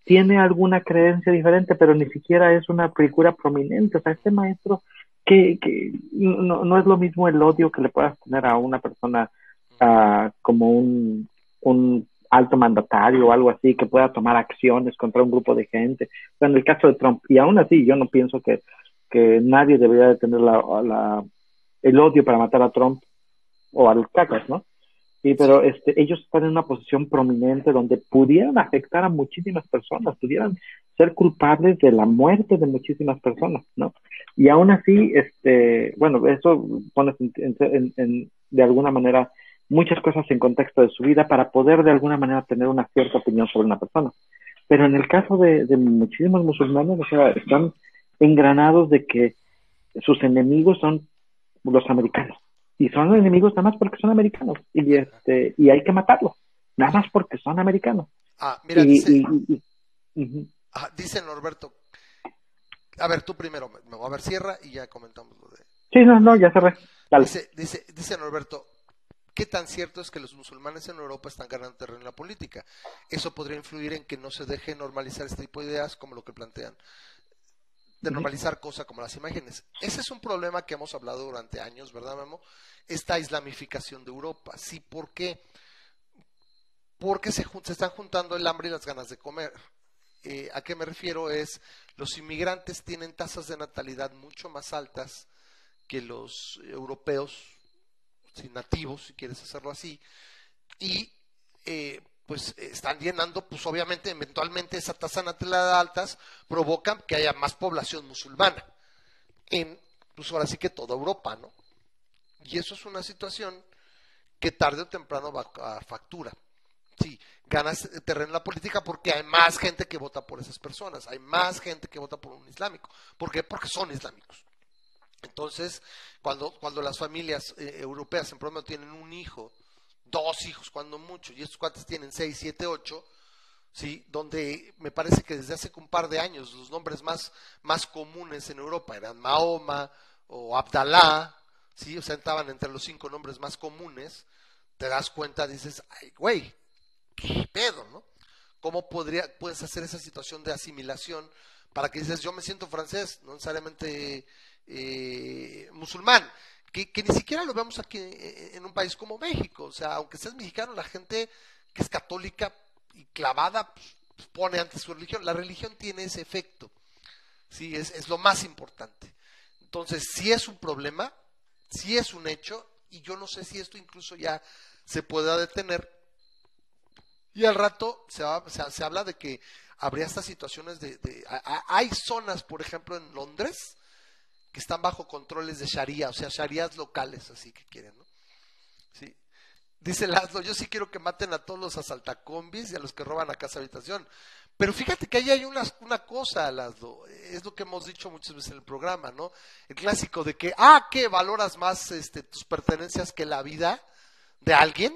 tiene alguna creencia diferente pero ni siquiera es una figura prominente. O sea este maestro que, que no, no es lo mismo el odio que le puedas tener a una persona ah, como un, un alto mandatario o algo así que pueda tomar acciones contra un grupo de gente. En el caso de Trump, y aún así yo no pienso que, que nadie debería de tener la, la, el odio para matar a Trump o al cacas, ¿no? Sí, pero este, ellos están en una posición prominente donde pudieran afectar a muchísimas personas, pudieran ser culpables de la muerte de muchísimas personas, ¿no? Y aún así, este, bueno, eso pone en, en, en, de alguna manera muchas cosas en contexto de su vida para poder de alguna manera tener una cierta opinión sobre una persona. Pero en el caso de, de muchísimos musulmanes, o sea, están engranados de que sus enemigos son los americanos. Y son enemigos nada más porque son americanos. Y, este, y hay que matarlos. Nada más porque son americanos. Ah, mira, y, dice, y- y- ah, dice Norberto. A ver, tú primero, me, me voy a ver, cierra y ya comentamos lo de. Sí, no, no, ya cerré. Dale. Dice, dice, dice Norberto, ¿qué tan cierto es que los musulmanes en Europa están ganando terreno en la política? Eso podría influir en que no se deje normalizar este tipo de ideas como lo que plantean, de normalizar cosas como las imágenes. Ese es un problema que hemos hablado durante años, ¿verdad, Memo? Esta islamificación de Europa. Sí, ¿por qué? Porque se, se están juntando el hambre y las ganas de comer. Eh, ¿A qué me refiero? Es, los inmigrantes tienen tasas de natalidad mucho más altas que los europeos sí, nativos, si quieres hacerlo así, y eh, pues están llenando, pues obviamente, eventualmente esa tasa de natalidad altas provocan que haya más población musulmana en, pues ahora sí que toda Europa, ¿no? Y eso es una situación que tarde o temprano va a factura. Sí, ganas terreno en la política porque hay más gente que vota por esas personas, hay más gente que vota por un islámico. ¿Por qué? Porque son islámicos. Entonces, cuando, cuando las familias eh, europeas en promedio tienen un hijo, dos hijos cuando mucho, y estos cuates tienen seis, siete, ocho, ¿sí? donde me parece que desde hace un par de años los nombres más, más comunes en Europa eran Mahoma o Abdalá, ¿sí? o sea, estaban entre los cinco nombres más comunes, te das cuenta, dices, ay, güey, qué pedo, ¿no? ¿Cómo podría, puedes hacer esa situación de asimilación para que dices, yo me siento francés, no necesariamente eh, musulmán? Que, que ni siquiera lo vemos aquí en, un país como México. O sea, aunque seas mexicano, la gente que es católica y clavada pues, pues, pone ante su religión. La religión tiene ese efecto. Sí, es, es lo más importante. Entonces, si es un problema, si es un hecho, y yo no sé si esto incluso ya se pueda detener. Y al rato se, va- se, se habla de que habría estas situaciones de... hay zonas, por ejemplo, en Londres, que están bajo controles de Sharia, o sea, Sharías locales, así que quieren, ¿no? Sí. Dice Laszlo, yo sí quiero que maten a todos los asaltacombis y a los que roban a casa habitación, Pero fíjate que ahí hay una, una cosa, Laszlo, es lo que hemos dicho muchas veces en el programa, ¿no? El clásico de que, ah, ¿qué valoras más este, tus pertenencias que la vida de alguien?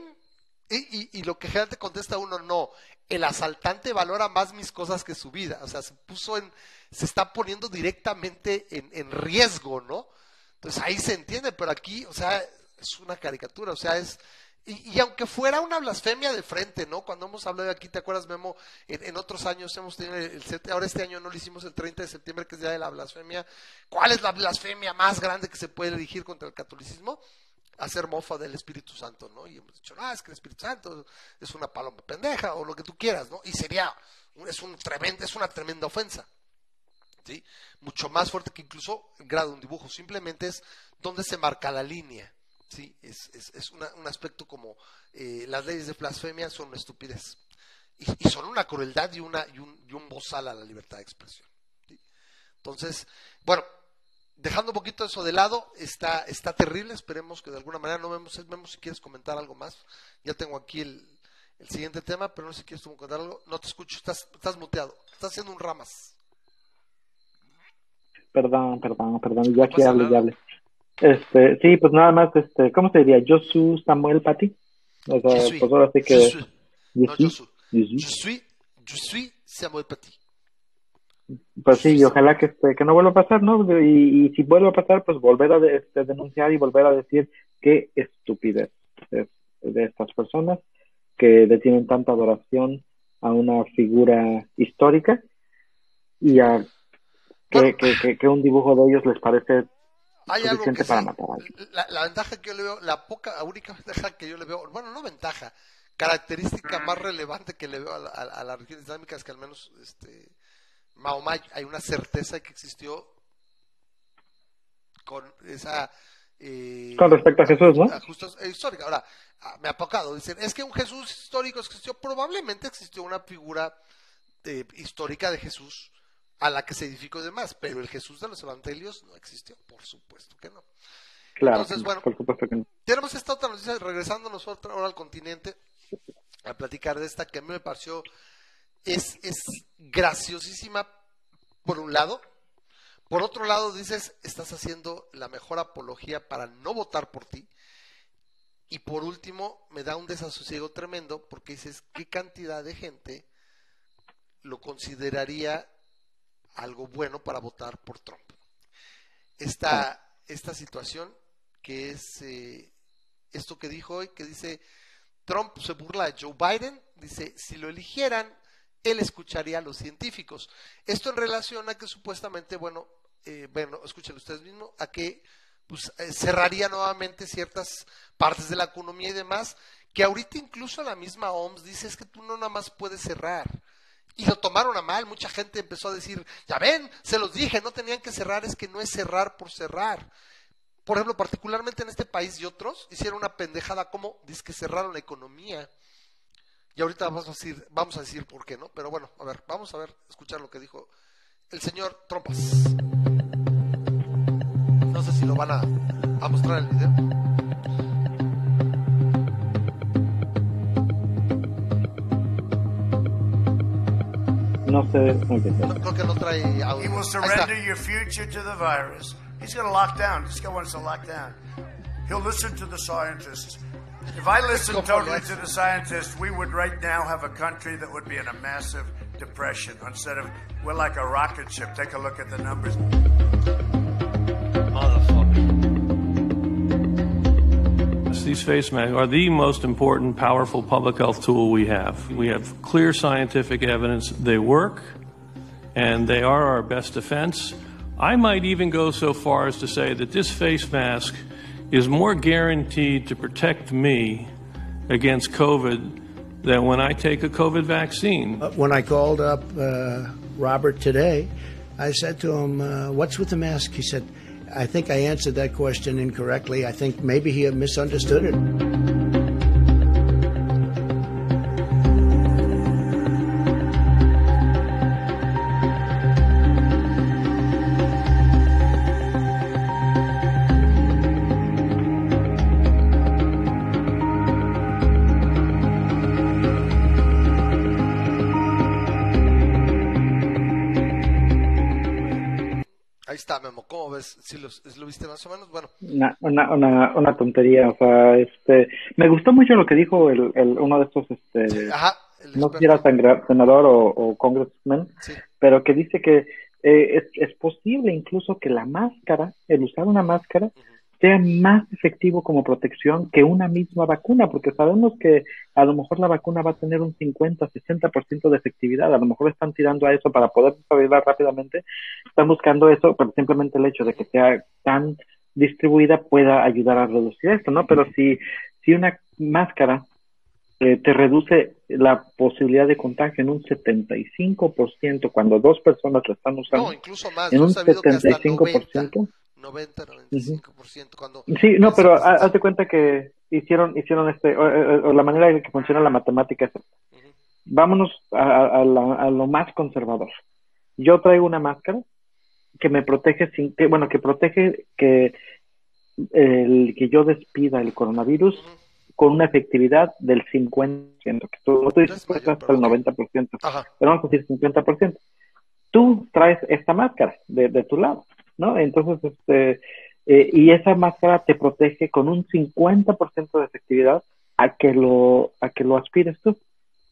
Y, y, y lo que generalmente contesta uno, no, el asaltante valora más mis cosas que su vida, o sea, se puso en, se está poniendo directamente en, en riesgo, ¿no? Entonces ahí se entiende, pero aquí, o sea, es una caricatura, o sea, es, y, y, aunque fuera una blasfemia de frente, ¿no? Cuando hemos hablado aquí, ¿te acuerdas, Memo? En, en otros años hemos tenido el, el, ahora este año no lo hicimos el 30 de septiembre, que es Día de la Blasfemia. ¿Cuál es la blasfemia más grande que se puede dirigir contra el catolicismo? Hacer mofa del Espíritu Santo, ¿no? Y hemos dicho, ah, es que el Espíritu Santo es una paloma pendeja, o lo que tú quieras, ¿no? Y sería, es, un tremendo, es una tremenda ofensa. ¿Sí? Mucho más fuerte que incluso el grado de un dibujo. Simplemente es donde se marca la línea. Sí, es, es, es una, un aspecto como eh, las leyes de blasfemia son una estupidez y, son una crueldad y, una, y, un, y un bozal a la libertad de expresión. Entonces, bueno, dejando un poquito eso de lado, está, está terrible, esperemos que de alguna manera no vemos, vemos si quieres comentar algo más. Ya tengo aquí el, el siguiente tema, pero no sé si quieres comentar algo. No te escucho, estás, estás muteado, estás haciendo un ramas. Perdón, perdón, perdón, ya que hable, ya hable. Este, sí, pues nada más, este, ¿cómo se diría? Josu Samuel Pati. O sea, pues ahora sí que. No, yo soy. Suis, je suis Samuel Paty. Pues sí, y ojalá que, este, que no vuelva a pasar, ¿no? Y, y si vuelve a pasar, pues volver a de- este, denunciar y volver a decir qué estupidez es de estas personas que detienen tanta adoración a una figura histórica y a que, que, que, que un dibujo de ellos les parece Hay algo suficiente que para sí, matar la, la ventaja que yo le veo, la poca, la única ventaja que yo le veo, bueno, no ventaja, característica más relevante que le veo a la, a, a la religión islámica es que al menos este Mahoma hay una certeza que existió con esa eh, Con respecto a Jesús, ¿no? ajustes- eh, histórica. Ahora, ah, me ha tocado decir, es que un Jesús histórico existió, probablemente existió una figura eh, histórica de Jesús a la que se edificó y demás, pero el Jesús de los evangelios no existió, por supuesto que no. Claro, Entonces, bueno. por supuesto que no. Tenemos esta otra noticia, regresando nosotros ahora al continente, a platicar de esta que a mí me pareció, es, es graciosísima por un lado, por otro lado dices, estás haciendo la mejor apología para no votar por ti, y por último me da un desasosiego tremendo porque dices, ¿qué cantidad de gente lo consideraría algo bueno para votar por Trump? Esta, esta situación que es eh, esto que dijo hoy, que dice, Trump se burla de Joe Biden, dice, si lo eligieran, él escucharía a los científicos. Esto en relación a que supuestamente, bueno, eh, bueno, escuchen ustedes mismos, a que pues, eh, cerraría nuevamente ciertas partes de la economía y demás, que ahorita incluso la misma OMS dice es que tú no nada más puedes cerrar. Y lo tomaron a mal, mucha gente empezó a decir, ya ven, se los dije, no tenían que cerrar, es que no es cerrar por cerrar. Por ejemplo, particularmente en este país y otros, hicieron una pendejada como, dice que cerraron la economía. Y ahorita vamos a decir, vamos a decir por qué, ¿no? Pero bueno, a ver, vamos a ver, escuchar lo que dijo el señor Trompas. No sé si lo van a, a mostrar en el video. No sé. No, creo que no trae audio. He will surrender your future to the virus. He's going to lock down. This guy wants to lock down. He'll listen to the scientists. If I listened totally to the scientists, we would right now have a country that would be in a massive depression. Instead of, we're like a rocket ship. Take a look at the numbers. These face masks are the most important, powerful public health tool we have. We have clear scientific evidence they work, and they are our best defense. I might even go so far as to say that this face mask is more guaranteed to protect me against COVID than when I take a COVID vaccine. Uh, When I called up uh, Robert today, I said to him, uh, What's with the mask? He said, I think I answered that question incorrectly. I think maybe he misunderstood it. Viste más o menos, bueno. Una, una, una, una tontería, o sea, este, me gustó mucho lo que dijo el, el uno de estos, este, Ajá, no sé si era senador o, o congressman, Sí. pero que dice que eh, es, es posible incluso que la máscara, el usar una máscara, sea más efectivo como protección que una misma vacuna, porque sabemos que a lo mejor la vacuna va a tener un 50, 60% de efectividad, a lo mejor están tirando a eso para poder desarrollarla rápidamente, están buscando eso, pero simplemente el hecho de que sea tan distribuida pueda ayudar a reducir esto, ¿no? Pero si, si una máscara eh, te reduce la posibilidad de contagio en un 75% cuando dos personas la están usando, No, incluso más. en un sabido que hasta 75%. 90, 95%. Cuando Sí, no, pero Eso, ha- haz de cuenta que hicieron, hicieron este, o, o- o la manera en que funciona la matemática es. Vámonos a, a- la- a lo más conservador. Yo traigo una máscara que me protege sin, que, bueno, que protege que el que yo despida el coronavirus con una efectividad del 50%, que tú, tú dices pues, hasta el 90%, Ajá. pero vamos a decir 50%. Tú traes esta máscara de, de tu lado, ¿no? Entonces, este, eh, y esa máscara te protege con un 50% de efectividad a que lo, a que lo aspires tú.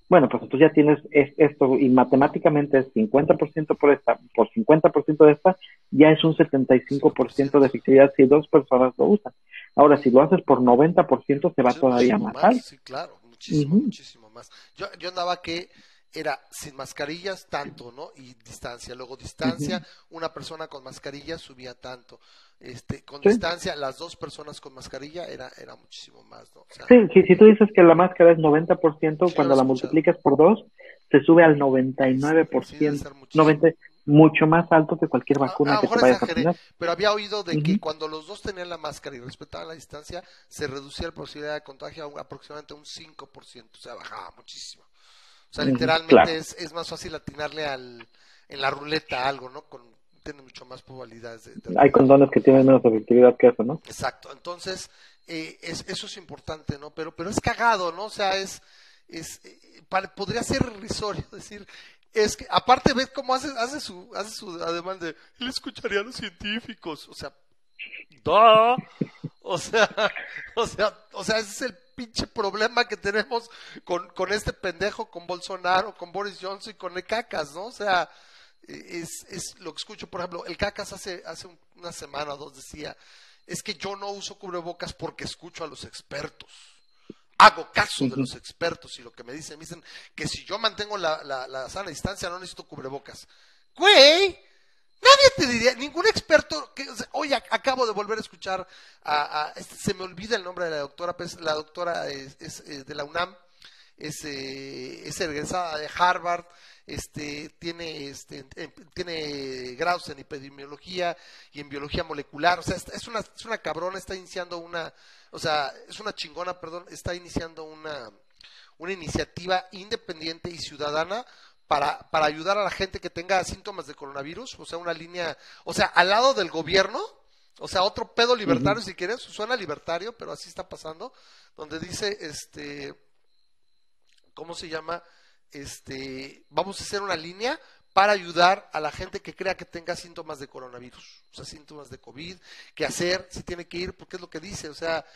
Bueno, pues tú ya tienes es- esto y matemáticamente es 50% por esta, por 50% de esta, ya es un 75% de efectividad si dos personas lo usan. Ahora, si lo haces por 90%, se va todavía más alto. Sí, claro, muchísimo, muchísimo más. Yo, yo andaba que era sin mascarillas tanto, ¿no? Y distancia. Luego distancia, una persona con mascarilla subía tanto. Este, con Sí. distancia, las dos personas con mascarilla era, era muchísimo más, ¿no? O sea, Sí, si, si tú dices que la máscara es 90%, Sí, cuando la multiplicas por dos, se sube al 99%. 90, mucho más alto que cualquier a, vacuna a que te mejor vayas a exageré, pero había oído de que cuando los dos tenían la máscara y respetaban la distancia, se reducía la posibilidad de contagio a un- aproximadamente un 5%, o sea, bajaba muchísimo. O sea, literalmente claro. es, es más fácil atinarle al, en la ruleta a algo, ¿no? Con, tiene mucho más probabilidades de... de- Hay condones que tienen menos efectividad que eso, ¿no? Exacto, entonces eh, es, eso es importante, ¿no? Pero, pero es cagado, ¿no? O sea, es, es eh, pare- podría ser irrisorio [LAUGHS] decir, es que aparte ves cómo hace, hace su, hace su ademán de, él escucharía a los científicos, o sea, ¡duh! o sea, [LAUGHS] o sea, o sea, ese es el pinche problema que tenemos con, con este pendejo, con Bolsonaro, con Boris Johnson y con el Cacas, ¿no? O sea, es, es lo que escucho, por ejemplo, el Cacas hace, hace un- una semana o dos decía, es que yo no uso cubrebocas porque escucho a los expertos. Hago caso de los expertos y lo que me dicen, me dicen que si yo mantengo la, la, la sana distancia no necesito cubrebocas. Güey, nadie te diría, ningún experto, que, hoy ac- acabo de volver a escuchar a, a- este, se me olvida el nombre de la doctora, pues, la doctora es, eh, de la UNAM, es, eh, es egresada de Harvard, este, tiene, este, em- tiene grados en epidemiología y en biología molecular, o sea, es una, es una cabrona, está iniciando una, o sea, es una chingona, perdón, está iniciando una, una iniciativa independiente y ciudadana para, para ayudar a la gente que tenga síntomas de coronavirus, o sea, una línea, o sea, al lado del gobierno, o sea, otro pedo libertario si quieres, suena libertario, pero así está pasando, donde dice, este, ¿cómo se llama? Este, vamos a hacer una línea para ayudar a la gente que crea que tenga síntomas de coronavirus, o sea, síntomas de COVID, qué hacer, si tiene que ir, porque es lo que dice, o sea,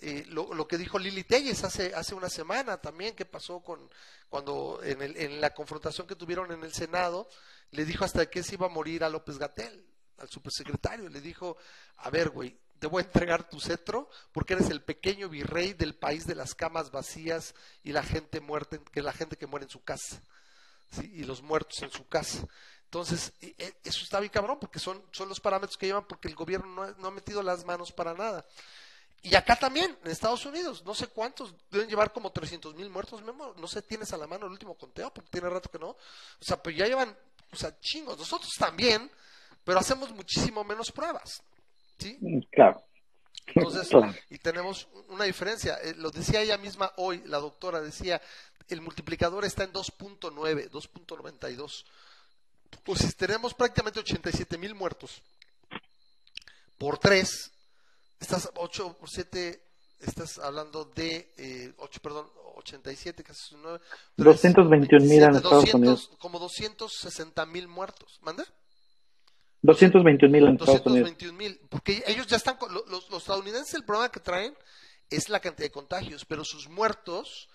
eh, lo, que dijo Lili Telles hace, hace una semana también, que pasó con cuando en, el- en la confrontación que tuvieron en el Senado, le dijo hasta que se iba a morir a López Gatel, al supersecretario, le dijo, a ver, güey, te voy a entregar tu cetro porque eres el pequeño virrey del país de las camas vacías y la gente muerta, que la gente que muere en su casa, ¿sí? y los muertos en su casa. Entonces, e- e- eso está bien cabrón porque son, son los parámetros que llevan porque el gobierno no no ha metido las manos para nada. Y acá también, en Estados Unidos, no sé cuántos, deben llevar como 300 mil muertos, Memo, no sé, tienes a la mano el último conteo, porque tiene rato que no. O sea, pues ya llevan, o sea, chingos, nosotros también, pero hacemos muchísimo menos pruebas, ¿sí? Claro. Entonces, [LAUGHS] y tenemos una diferencia. Eh, lo decía ella misma hoy, la doctora decía, el multiplicador está en 2.9, 2.92. Pues si tenemos prácticamente 87 mil muertos por 3, estás 8 por 7, estás hablando de eh, 8, perdón, 87, casi 9. 221 mil en Estados Unidos. Como 260 mil muertos. ¿Manda? 221 mil en Estados Unidos. 221 mil, porque ellos ya están, los, los estadounidenses el problema que traen es la cantidad de contagios, pero sus muertos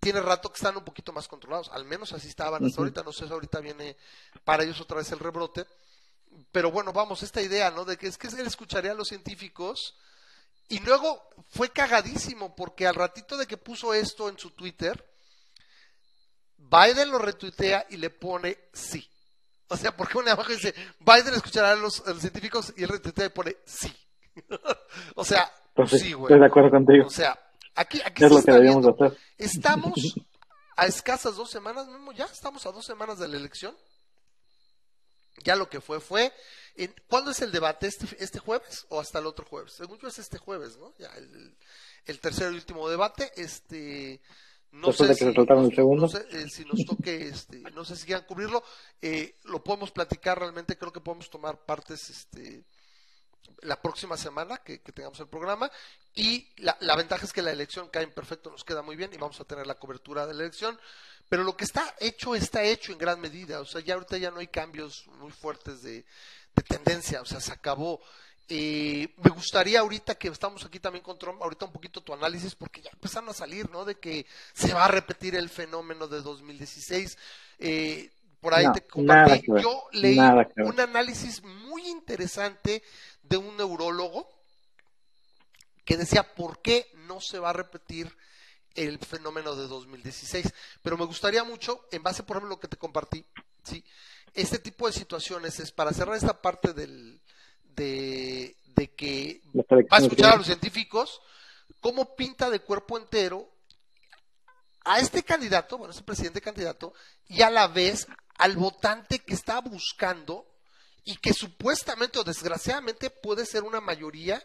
tiene rato que están un poquito más controlados, al menos así estaban hasta Ujú. ahorita, no sé si ahorita viene para ellos otra vez el rebrote, pero bueno, vamos, esta idea, ¿no? De que es que él escucharía a los científicos y luego fue cagadísimo porque al ratito de que puso esto en su Twitter, Biden lo retuitea y le pone sí. O sea, porque una abajo dice, Biden escuchará a los, a los científicos y él retuitea y pone sí. [LAUGHS] o sea, Pues sí, güey. estoy de acuerdo contigo. O sea, aquí, aquí Es se lo que está debíamos viendo. hacer. Estamos a escasas dos semanas, Memo, ya estamos a dos semanas de la elección. Ya lo que fue fue. ¿Cuándo es el debate? ¿Este, ¿Este jueves o hasta el otro jueves? Según yo es este jueves, ¿no? Ya el, el tercer y último debate. Este, no sé de si segundo. no sé, eh, si nos toque, este, no sé si quieran cubrirlo. Eh, lo podemos platicar realmente. Creo que podemos tomar partes, este, la próxima semana que, que tengamos el programa. Y la, la ventaja es que la elección cae en perfecto, nos queda muy bien y vamos a tener la cobertura de la elección. Pero lo que está hecho, está hecho en gran medida. O sea, ya ahorita ya no hay cambios muy fuertes de, de tendencia. O sea, se acabó. Eh, me gustaría ahorita que estamos aquí también con Trump, ahorita un poquito tu análisis, porque ya empezaron a salir, ¿no? De que se va a repetir el fenómeno de 2016. Eh, por ahí No, te compartí. Yo leí un análisis muy interesante de un neurólogo que decía por qué no se va a repetir el fenómeno de 2016. Pero me gustaría mucho, en base, por ejemplo, lo que te compartí, ¿sí? este tipo de situaciones es para cerrar esta parte del, de, de que va a escuchar a los científicos cómo pinta de cuerpo entero a este candidato, bueno, ese presidente candidato, y a la vez al votante que está buscando y que supuestamente o desgraciadamente puede ser una mayoría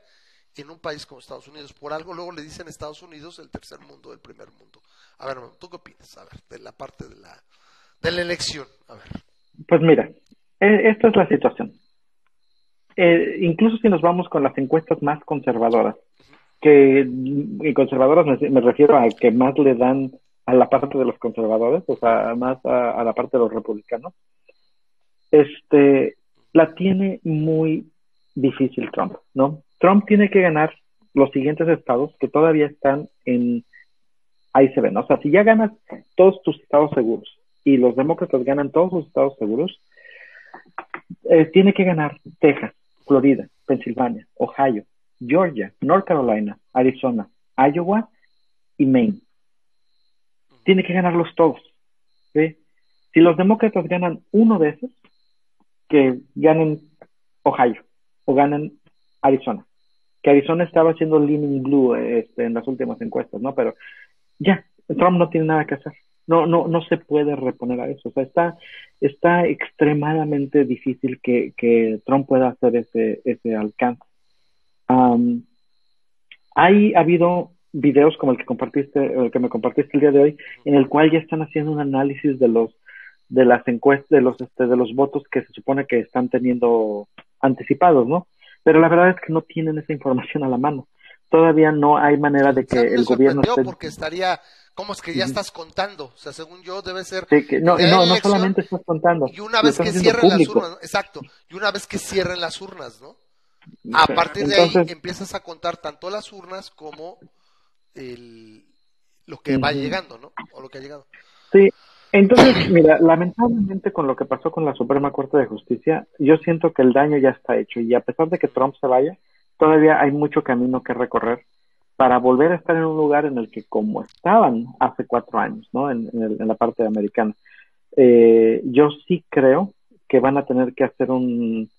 en un país como Estados Unidos. Por algo luego le dicen Estados Unidos el tercer mundo, el primer mundo. A ver, ¿tú qué opinas? A ver, de la parte de la, de la elección. A ver. Pues mira, eh, esta es la situación. Eh, incluso si nos vamos con las encuestas más conservadoras, que y conservadoras me, me refiero a que más le dan a la parte de los conservadores, o sea, más a, a la parte de los republicanos, este, la tiene muy difícil Trump, ¿no? Trump tiene que ganar los siguientes estados que todavía están en, ahí se ven, o sea, si ya ganas todos tus estados seguros y los demócratas ganan todos sus estados seguros, eh, tiene que ganar Texas, Florida, Pensilvania, Ohio, Georgia, North Carolina, Arizona, Iowa y Maine. Tiene que ganarlos todos. Si los demócratas ganan uno de esos, que ganen Ohio o ganen Arizona. Que Arizona estaba haciendo leaning blue este, en las últimas encuestas, ¿no? Pero ya, Trump no tiene nada que hacer. No, no, no se puede reponer a eso. O sea, está, está extremadamente difícil que, que Trump pueda hacer ese, ese alcance. Um, hay ha habido videos como el que compartiste, el que me compartiste el día de hoy, en el cual ya están haciendo un análisis de los de las encuestas, de los este, de los votos que se supone que están teniendo anticipados, ¿no? Pero la verdad es que no tienen esa información a la mano. Todavía no hay manera de que el gobierno esté porque estaría, ¿cómo es que ya estás contando? O sea, según yo debe ser Sí, que- no, no, solamente estás contando. y una vez que cierren las urnas, ¿no? exacto, y una vez que cierren las urnas, ¿no? A partir de ahí empiezas a contar tanto las urnas como el, lo que va Ujú. llegando, ¿no? O lo que ha llegado. Sí, entonces, mira, lamentablemente con lo que pasó con la Suprema Corte de Justicia, yo siento que el daño ya está hecho y a pesar de que Trump se vaya, todavía hay mucho camino que recorrer para volver a estar en un lugar en el que como estaban hace cuatro años, ¿no? En, en el- en la parte americana. Eh, yo sí creo que van a tener que hacer un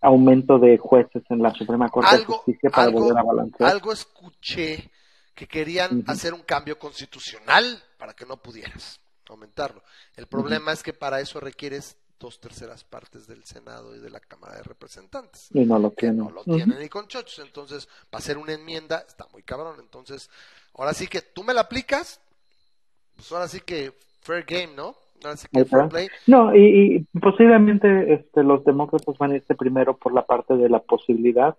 aumento de jueces en la Suprema Corte de Justicia para algo, volver a balancear. algo escuché que querían hacer un cambio constitucional para que no pudieras aumentarlo. El problema es que para eso requieres dos terceras partes del Senado y de la Cámara de Representantes. Y no lo tienen. no lo tienen ni con chochos. Entonces, para hacer una enmienda está muy cabrón. Entonces, ahora sí que tú me la aplicas, pues ahora sí que fair game, ¿no? Ahora sí que fair play. No, y, y posiblemente este, los demócratas van a irse primero por la parte de la posibilidad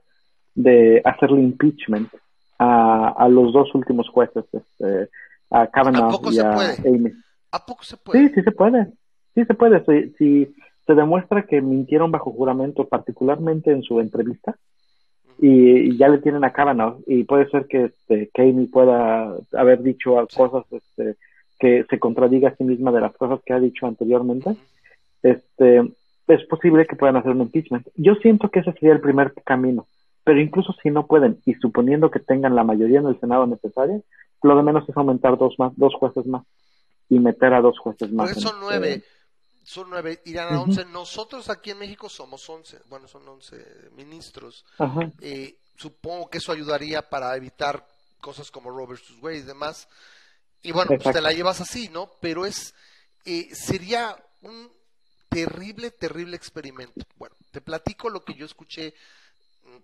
de hacerle impeachment a, a los dos últimos jueces, este, a ¿A Kavanaugh y a puede? Amy. ¿A poco se puede? Sí, sí se puede. Sí se puede. Si, si, se demuestra que mintieron bajo juramento, particularmente en su entrevista, y, y ya le tienen a Kavanaugh, y puede ser que este, pueda haber dicho cosas este, que se contradiga a sí misma de las cosas que ha dicho anteriormente. Este, es posible que puedan hacer un impeachment. Yo siento que ese sería el primer camino, pero incluso si no pueden, y suponiendo que tengan la mayoría en el Senado necesaria, lo de menos es aumentar dos más, dos jueces más y meter a dos jueces más. Porque son este- nueve, son nueve, irán a once. Nosotros aquí en México somos once, bueno, son once ministros. Eh, supongo que eso ayudaría para evitar cosas como Robert Wade y demás. Y bueno, pues te la llevas así, ¿no? Pero es, eh, sería un terrible, terrible experimento. Bueno, te platico lo que yo escuché.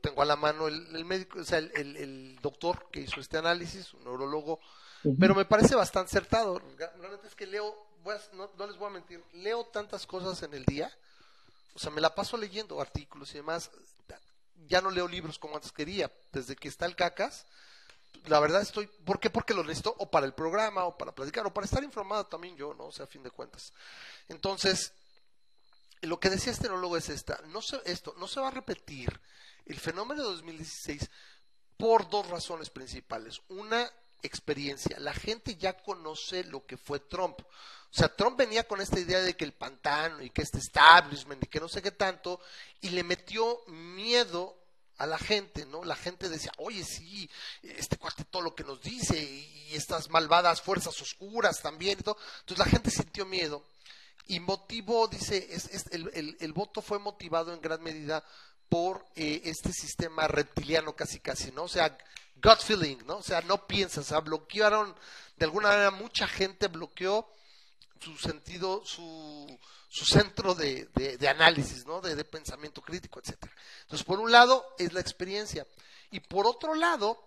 Tengo a la mano el, el médico, o sea, el, el- el doctor que hizo este análisis, un neurólogo, Pero me parece bastante acertado. Neta es que leo, voy a- no, les voy a mentir, leo tantas cosas en el día, o sea, me la paso leyendo artículos y demás. Ya no leo libros como antes quería, desde que está el cacas. La verdad estoy, ¿por qué? Porque lo necesito o para el programa o para platicar o para estar informado también yo, ¿no? O sea, a fin de cuentas. Entonces, lo que decía este neurólogo es esta, no se, esto no se va a repetir el fenómeno de 2016 por dos razones principales. Una, experiencia. La gente ya conoce lo que fue Trump. O sea, Trump venía con esta idea de que el pantano y que este establishment y que no sé qué tanto, y le metió miedo a la gente, ¿no? La gente decía, oye, sí, este cuate todo lo que nos dice y estas malvadas fuerzas oscuras también y todo. Entonces la gente sintió miedo y motivó, dice, es, el, el- el voto fue motivado en gran medida por eh, este sistema reptiliano casi casi, ¿no? O sea, gut feeling, ¿no? O sea, no piensas, o sea, bloquearon, de alguna manera mucha gente bloqueó su sentido, su, su centro de, análisis, ¿no? De, pensamiento crítico, etcétera. Entonces, por un lado es la experiencia y por otro lado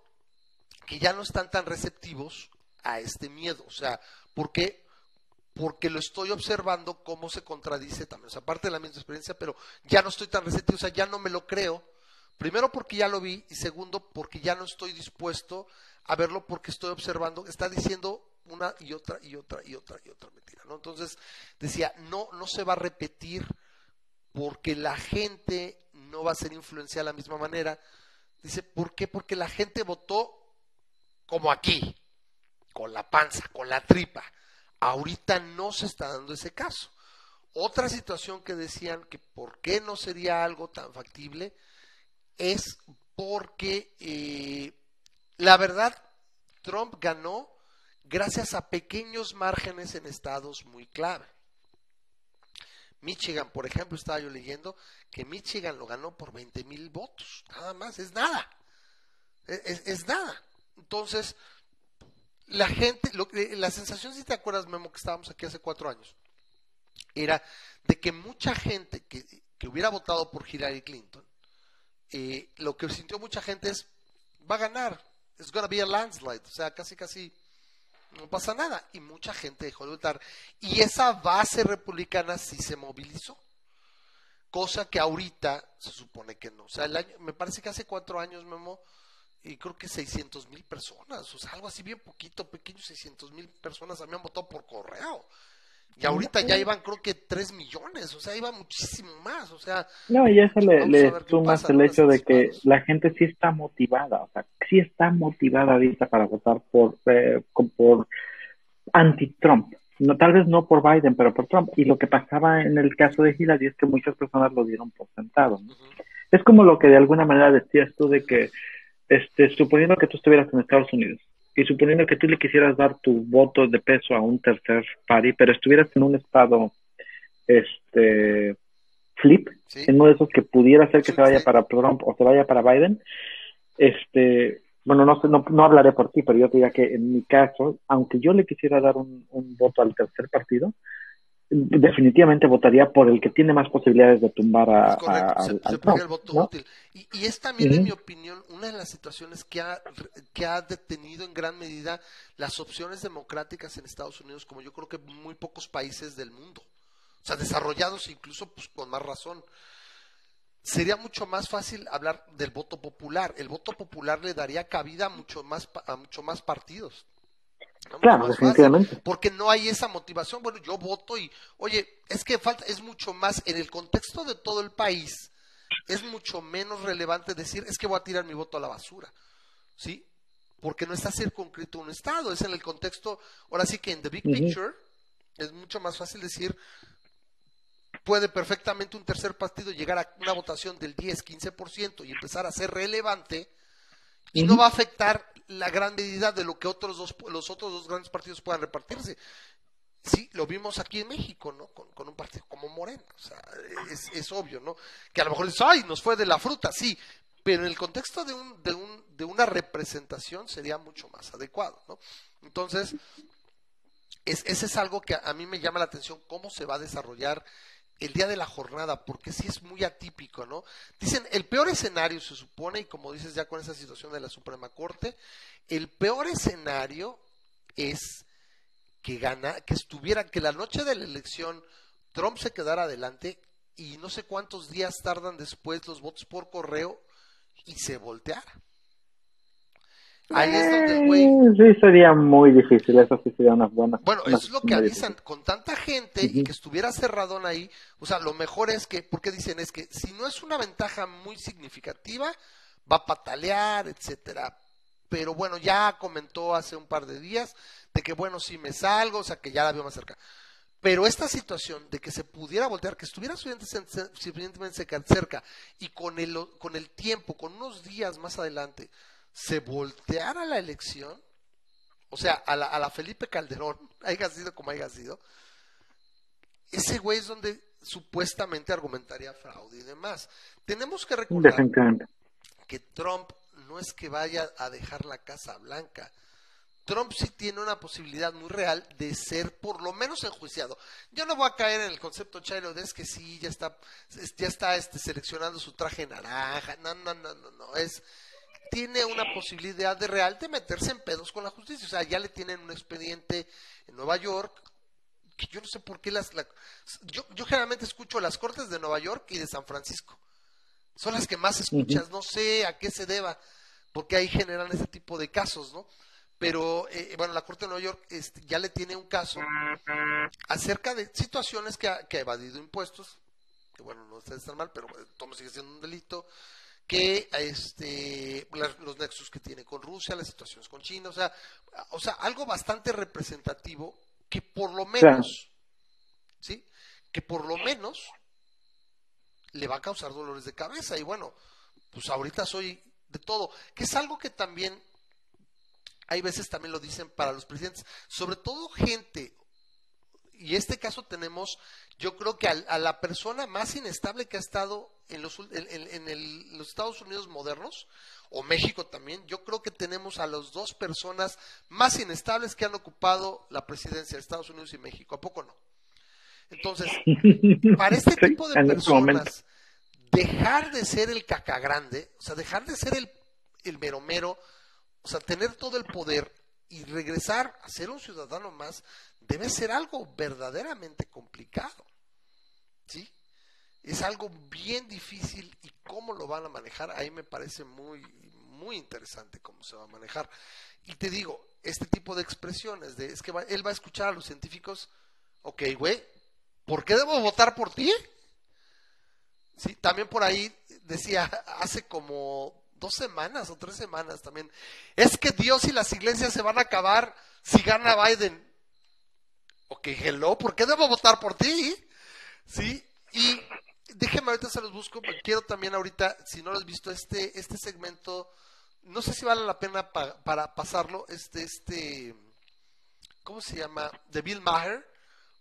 que ya no están tan receptivos a este miedo, o sea, porque porque lo estoy observando cómo se contradice también, o sea, aparte de la misma experiencia, pero ya no estoy tan receptivo, o sea, ya no me lo creo. Primero porque ya lo vi y segundo porque ya no estoy dispuesto a verlo porque estoy observando, está diciendo una y otra y otra y otra y otra mentira, ¿no? Entonces decía, no no se va a repetir porque la gente no va a ser influenciada de la misma manera. Dice, ¿por qué? Porque la gente votó como aquí, con la panza, con la tripa. Ahorita no se está dando ese caso. Otra situación que decían que por qué no sería algo tan factible es porque eh, la verdad Trump ganó gracias a pequeños márgenes en estados muy clave. Michigan, por ejemplo, estaba yo leyendo que Michigan lo ganó por 20 mil votos, nada más, es nada, es, es- nada. Entonces, la gente, lo la sensación, si te acuerdas, Memo, que estábamos aquí hace cuatro años, era de que mucha gente que, que hubiera votado por Hillary Clinton, eh, lo que sintió mucha gente es, va a ganar, it's gonna be a landslide, o sea, casi casi no pasa nada, y mucha gente dejó de votar, y esa base republicana sí se movilizó, cosa que ahorita se supone que no, o sea, el año, me parece que hace cuatro años, Memo, y creo que 600 mil personas, o sea, algo así bien poquito, pequeño, 600 mil personas habían votado por correo. Y ahorita ya iban creo que 3 millones, o sea, iba muchísimo más, o sea, No, y eso le, le sumas pasa, el ¿no? hecho de que la gente sí está motivada, o sea, sí está motivada ahorita para votar por, eh, con- por anti-Trump. No, tal vez no por Biden, pero por Trump. Y lo que pasaba en el caso de Hillary es que muchas personas lo dieron por sentado. ¿no? Es como lo que de alguna manera decías tú de que, este, suponiendo que tú estuvieras en Estados Unidos y suponiendo que tú le quisieras dar tu voto de peso a un tercer party, pero estuvieras en un estado, este, flip, Sí. en uno de esos que pudiera ser que Sí, se vaya sí. para Trump o se vaya para Biden, este, bueno, no sé, no, no hablaré por ti, pero yo te diría que en mi caso, aunque yo le quisiera dar un, un voto al tercer partido, definitivamente votaría por el que tiene más posibilidades de tumbar a, Es correcto, a- se, al- se al pondría el voto ¿no? útil. Y, y es también, en mi opinión, una de las situaciones que ha, que ha detenido en gran medida las opciones democráticas en Estados Unidos, como yo creo que muy pocos países del mundo. O sea, desarrollados incluso pues, con más razón. Sería mucho más fácil hablar del voto popular. El voto popular le daría cabida a mucho más, a mucho más partidos. ¿No? Claro, definitivamente. fácil, porque no hay esa motivación. Bueno, yo voto y, oye, es que falta, es mucho más en el contexto de todo el país, es mucho menos relevante decir, es que voy a tirar mi voto a la basura, ¿sí? Porque no está circunscrito a un estado, es en el contexto, ahora sí que en the big picture, es mucho más fácil decir, puede perfectamente un tercer partido llegar a una votación del 10, 15% y empezar a ser relevante y no va a afectar la gran medida de lo que otros dos, los otros dos grandes partidos puedan repartirse. Sí, lo vimos aquí en México, ¿no? Con, un partido como Morena. O sea, es, es obvio, ¿no? Que a lo mejor dices, ay, nos fue de la fruta, sí. Pero en el contexto de, un, de, un, de una representación sería mucho más adecuado, ¿no? Entonces, es, ese es algo que a, a mí me llama la atención, cómo se va a desarrollar el día de la jornada, porque sí es muy atípico, ¿no? Dicen, el peor escenario se supone, y como dices ya con esa situación de la Suprema Corte, el peor escenario es que gana, que estuviera, que la noche de la elección Trump se quedara adelante y no sé cuántos días tardan después los votos por correo y se volteara. Ahí es donde el güey Eh, sí, sería muy difícil, eso sí sería una buena. bueno, eso es lo que avisan, con tanta gente y que estuviera cerradón ahí, o sea, lo mejor es que, porque dicen es que si no es una ventaja muy significativa, va a patalear, etcétera. Pero bueno, ya comentó hace un par de días de que bueno, si me salgo, o sea, que ya la veo más cerca. Pero esta situación de que se pudiera voltear, que estuviera suficientemente cerca y con el, con el tiempo, con unos días más adelante, se volteara la elección, o sea, a la, a la Felipe Calderón, [LAUGHS] haya sido como haya sido, ese güey es donde supuestamente argumentaría fraude y demás. Tenemos que recordar que Trump no es que vaya a dejar la Casa Blanca. Trump sí tiene una posibilidad muy real de ser por lo menos enjuiciado. Yo no voy a caer en el concepto Chairo de es que sí, ya está, es- ya está este, seleccionando su traje naranja. No, no, no, no, no. Es, tiene una posibilidad de real de meterse en pedos con la justicia. O sea, ya le tienen un expediente en Nueva York que yo no sé por qué las... la- yo, yo generalmente escucho las cortes de Nueva York y de San Francisco. Son las que más escuchas. No sé a qué se deba, porque ahí generan ese tipo de casos, ¿no? Pero, eh, bueno, la Corte de Nueva York este, ya le tiene un caso acerca de situaciones que ha, que ha evadido impuestos, que bueno, no está tan mal, pero bueno, todo sigue siendo un delito, que este, los nexos que tiene con Rusia, las situaciones con China, o sea, o sea, algo bastante representativo que por lo menos, ¿sí? Que por lo menos le va a causar dolores de cabeza. Y bueno, pues ahorita soy de todo, que es algo que también hay veces también lo dicen para los presidentes, sobre todo gente, y este caso tenemos, yo creo que al- a, la persona más inestable que ha estado en los, en, en- en el- los Estados Unidos modernos, o México también, yo creo que tenemos a las dos personas más inestables que han ocupado la presidencia de Estados Unidos y México, ¿a poco no? Entonces, [LAUGHS] para este tipo de este personas, dejar de ser el caca grande, o sea, dejar de ser el, el mero mero, o sea, tener todo el poder y regresar a ser un ciudadano más, debe ser algo verdaderamente complicado. ¿Sí? Es algo bien difícil y cómo lo van a manejar, ahí me parece muy, muy interesante cómo se va a manejar. Y te digo, este tipo de expresiones, de, es que va- él va a escuchar a los científicos, ok, güey, ¿por qué debo votar por ti? Sí, también por ahí decía hace como dos semanas o tres semanas también, es que Dios y las iglesias se van a acabar si gana Biden. Ok, hello, ¿por qué debo votar por ti? Sí, y déjenme ahorita se los busco, porque quiero también ahorita, si no lo has visto, este, este segmento, no sé si vale la pena pa- para pasarlo, este, este, ¿cómo se llama? De Bill Maher,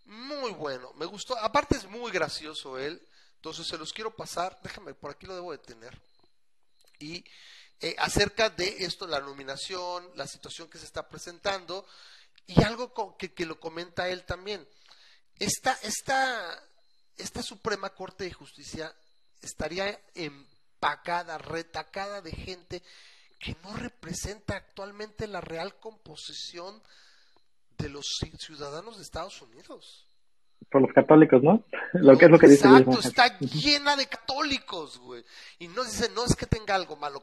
muy bueno, me gustó, aparte es muy gracioso él, entonces se los quiero pasar, déjame, por aquí lo debo de tener, y eh, acerca de esto, la nominación, la situación que se está presentando, y algo que, que lo comenta él también, esta, esta, esta Suprema Corte de Justicia estaría empacada, retacada de gente que no representa actualmente la real composición de los ci- ciudadanos de Estados Unidos. Por los católicos, ¿no? Lo que es lo que dice Exacto, está llena de católicos, güey. Y no dice, no es que tenga algo malo,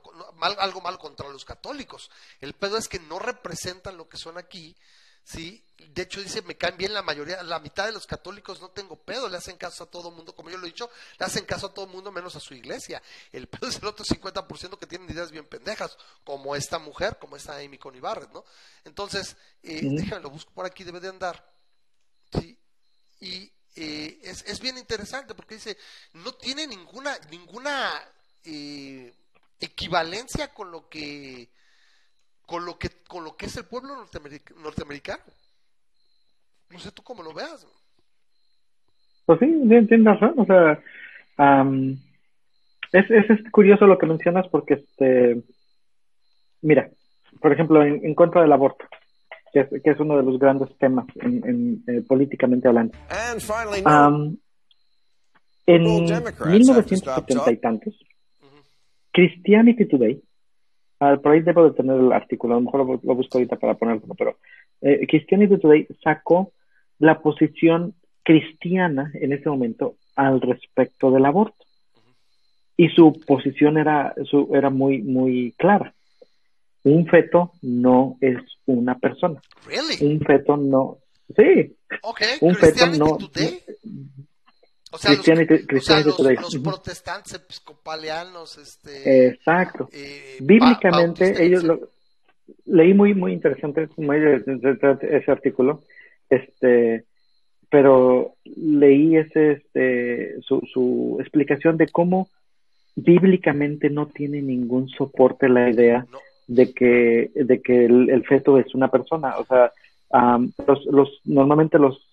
algo malo contra los católicos. El pedo es que no representan lo que son aquí, Sí, de hecho dice, me caen bien la mayoría, la mitad de los católicos no tengo pedo, le hacen caso a todo mundo, como yo lo he dicho, le hacen caso a todo mundo menos a su iglesia. El pedo es el otro 50% que tienen ideas bien pendejas, como esta mujer, como esta Amy Coney Barrett, ¿no? Entonces, eh, déjame lo busco por aquí, debe de andar. Sí, y eh, es, es bien interesante porque dice, no tiene ninguna, ninguna eh, equivalencia con lo que con lo que con lo que es el pueblo norteameric- norteamericano. No sé tú cómo lo veas. Pues sí, tien- tienes razón, o sea, am, es, es, es curioso lo que mencionas porque, este, mira, por ejemplo, en, en contra del aborto, que es, que es uno de los grandes temas en, en, eh, políticamente hablando. And finally, Am, en Well, Democrats have to stop 1970 y tantos, Christianity Today, ah, por ahí debo de tener el artículo, a lo mejor lo, bu- lo busco ahorita para ponerlo, pero eh, Christianity Today sacó la posición cristiana en ese momento al respecto del aborto. Y su posición era, su, era muy, muy clara. Un feto no es una persona. Really? Un feto no. Sí. Ok, Un feto no. Today. O sea, los, o sea, protestantes episcopalianos, este, Exacto. eh, Bíblicamente, ellos lo, leí muy, muy interesante muy ese artículo, este, pero leí ese, este, su, su explicación de cómo bíblicamente no tiene ningún soporte la idea de que, de que el, el feto es una persona. O sea, los, los, normalmente los,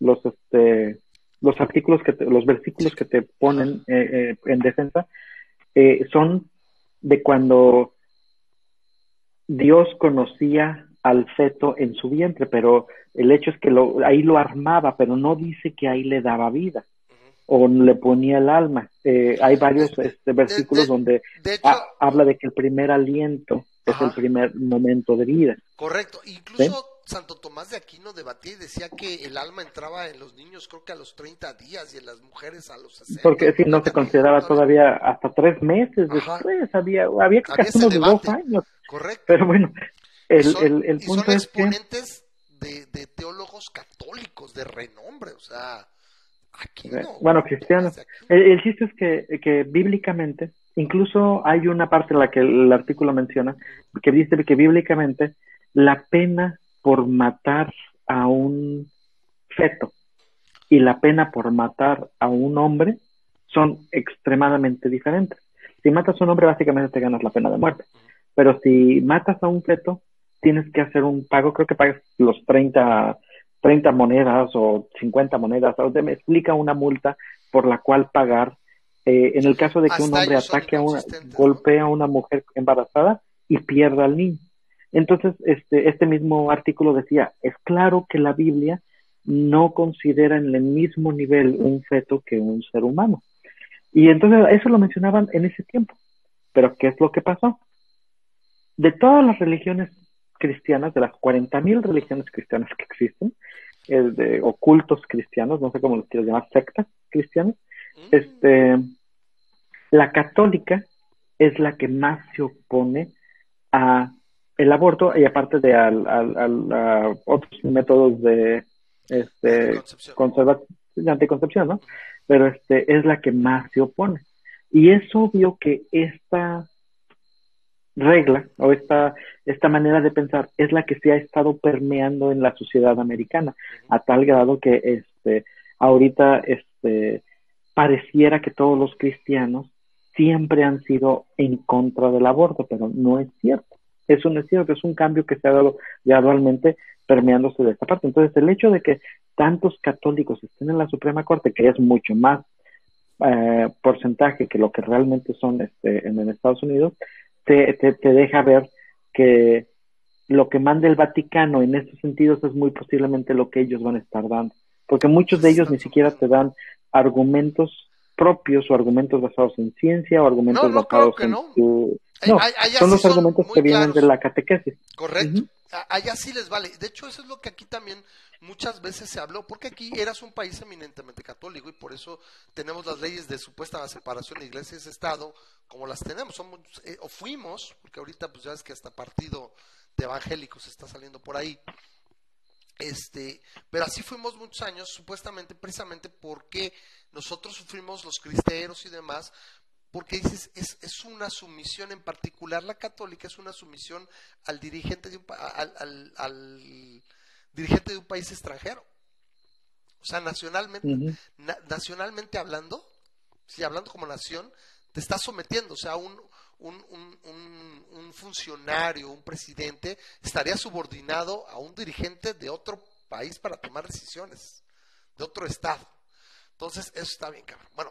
los, este, los artículos que te- los versículos que te ponen eh, eh, en defensa eh, son de cuando Dios conocía al feto en su vientre, pero el hecho es que lo, ahí lo armaba, pero no dice que ahí le daba vida o le ponía el alma. Eh, hay varios este, versículos donde de hecho- ha- habla de que el primer aliento es el primer momento de vida. Correcto. Incluso Santo Tomás de Aquino debatía y decía que el alma entraba en los niños creo que a los 30 días y en las mujeres a los 60. Porque si no se consideraba todavía hasta tres meses después, había, había casi unos dos debate. años. Correcto. Pero bueno, el, son, el, el y son punto es que... exponentes de, de teólogos católicos de renombre, o sea, aquí Eh, no. Bueno, cristianos. El, el chiste es que, que bíblicamente, incluso hay una parte en la que el artículo menciona, que dice que bíblicamente la pena por matar a un feto y la pena por matar a un hombre son extremadamente diferentes. Si matas a un hombre, básicamente te ganas la pena de muerte. Pero si matas a un feto, tienes que hacer un pago, creo que pagas los 30, 30 monedas o 50 monedas, o te me explica una multa por la cual pagar. eh, en el caso de que un hombre ataque a una, golpea a una mujer embarazada y pierda al niño. Entonces, este, este mismo artículo decía, es claro que la Biblia no considera en el mismo nivel un feto que un ser humano. Y entonces eso lo mencionaban en ese tiempo. Pero ¿qué es lo que pasó? De todas las religiones cristianas, de las 40.000 religiones cristianas que existen, eh, de ocultos cristianos, no sé cómo los quieres llamar, sectas cristianas, este, la católica es la que más se opone a el aborto y aparte de al, al- al- a otros métodos de este de anticoncepción, ¿no? Pero este es la que más se opone. Y es obvio que esta regla o esta, esta manera de pensar es la que se ha estado permeando en la sociedad americana a tal grado que este ahorita este pareciera que todos los cristianos siempre han sido en contra del aborto, pero no es cierto. Eso no es cierto, es un cambio que se ha dado gradualmente permeándose de esta parte. Entonces, el hecho de que tantos católicos estén en la Suprema Corte, que es mucho más eh, porcentaje que lo que realmente son este, en, en Estados Unidos, te, te, te deja ver que lo que manda el Vaticano en estos sentidos es muy posiblemente lo que ellos van a estar dando. Porque muchos de ellos ni siquiera te dan argumentos propios o argumentos basados en ciencia o argumentos No, no, claro basados que en no. tu- Ay- No, son sí los son argumentos que vienen claros. de la catequesis. Correcto. Allá sí les vale. De hecho, eso es lo que aquí también muchas veces se habló, porque aquí eras un país eminentemente católico y por eso tenemos las leyes de supuesta separación de iglesias y Estado como las tenemos. Somos, eh, o fuimos, porque ahorita pues ya es que hasta partido de evangélicos está saliendo por ahí. Este, pero así fuimos muchos años, supuestamente, precisamente porque nosotros sufrimos los cristeros y demás, porque dices, es, es una sumisión, en particular la católica, es una sumisión al dirigente de un, al, al- al dirigente de un país extranjero. O sea, nacionalmente, na- nacionalmente hablando, si hablando como nación, te estás sometiendo, o sea, un, un, un- un funcionario, un presidente, estaría subordinado a un dirigente de otro país para tomar decisiones, de otro estado. Entonces, eso está bien, cabrón. Bueno,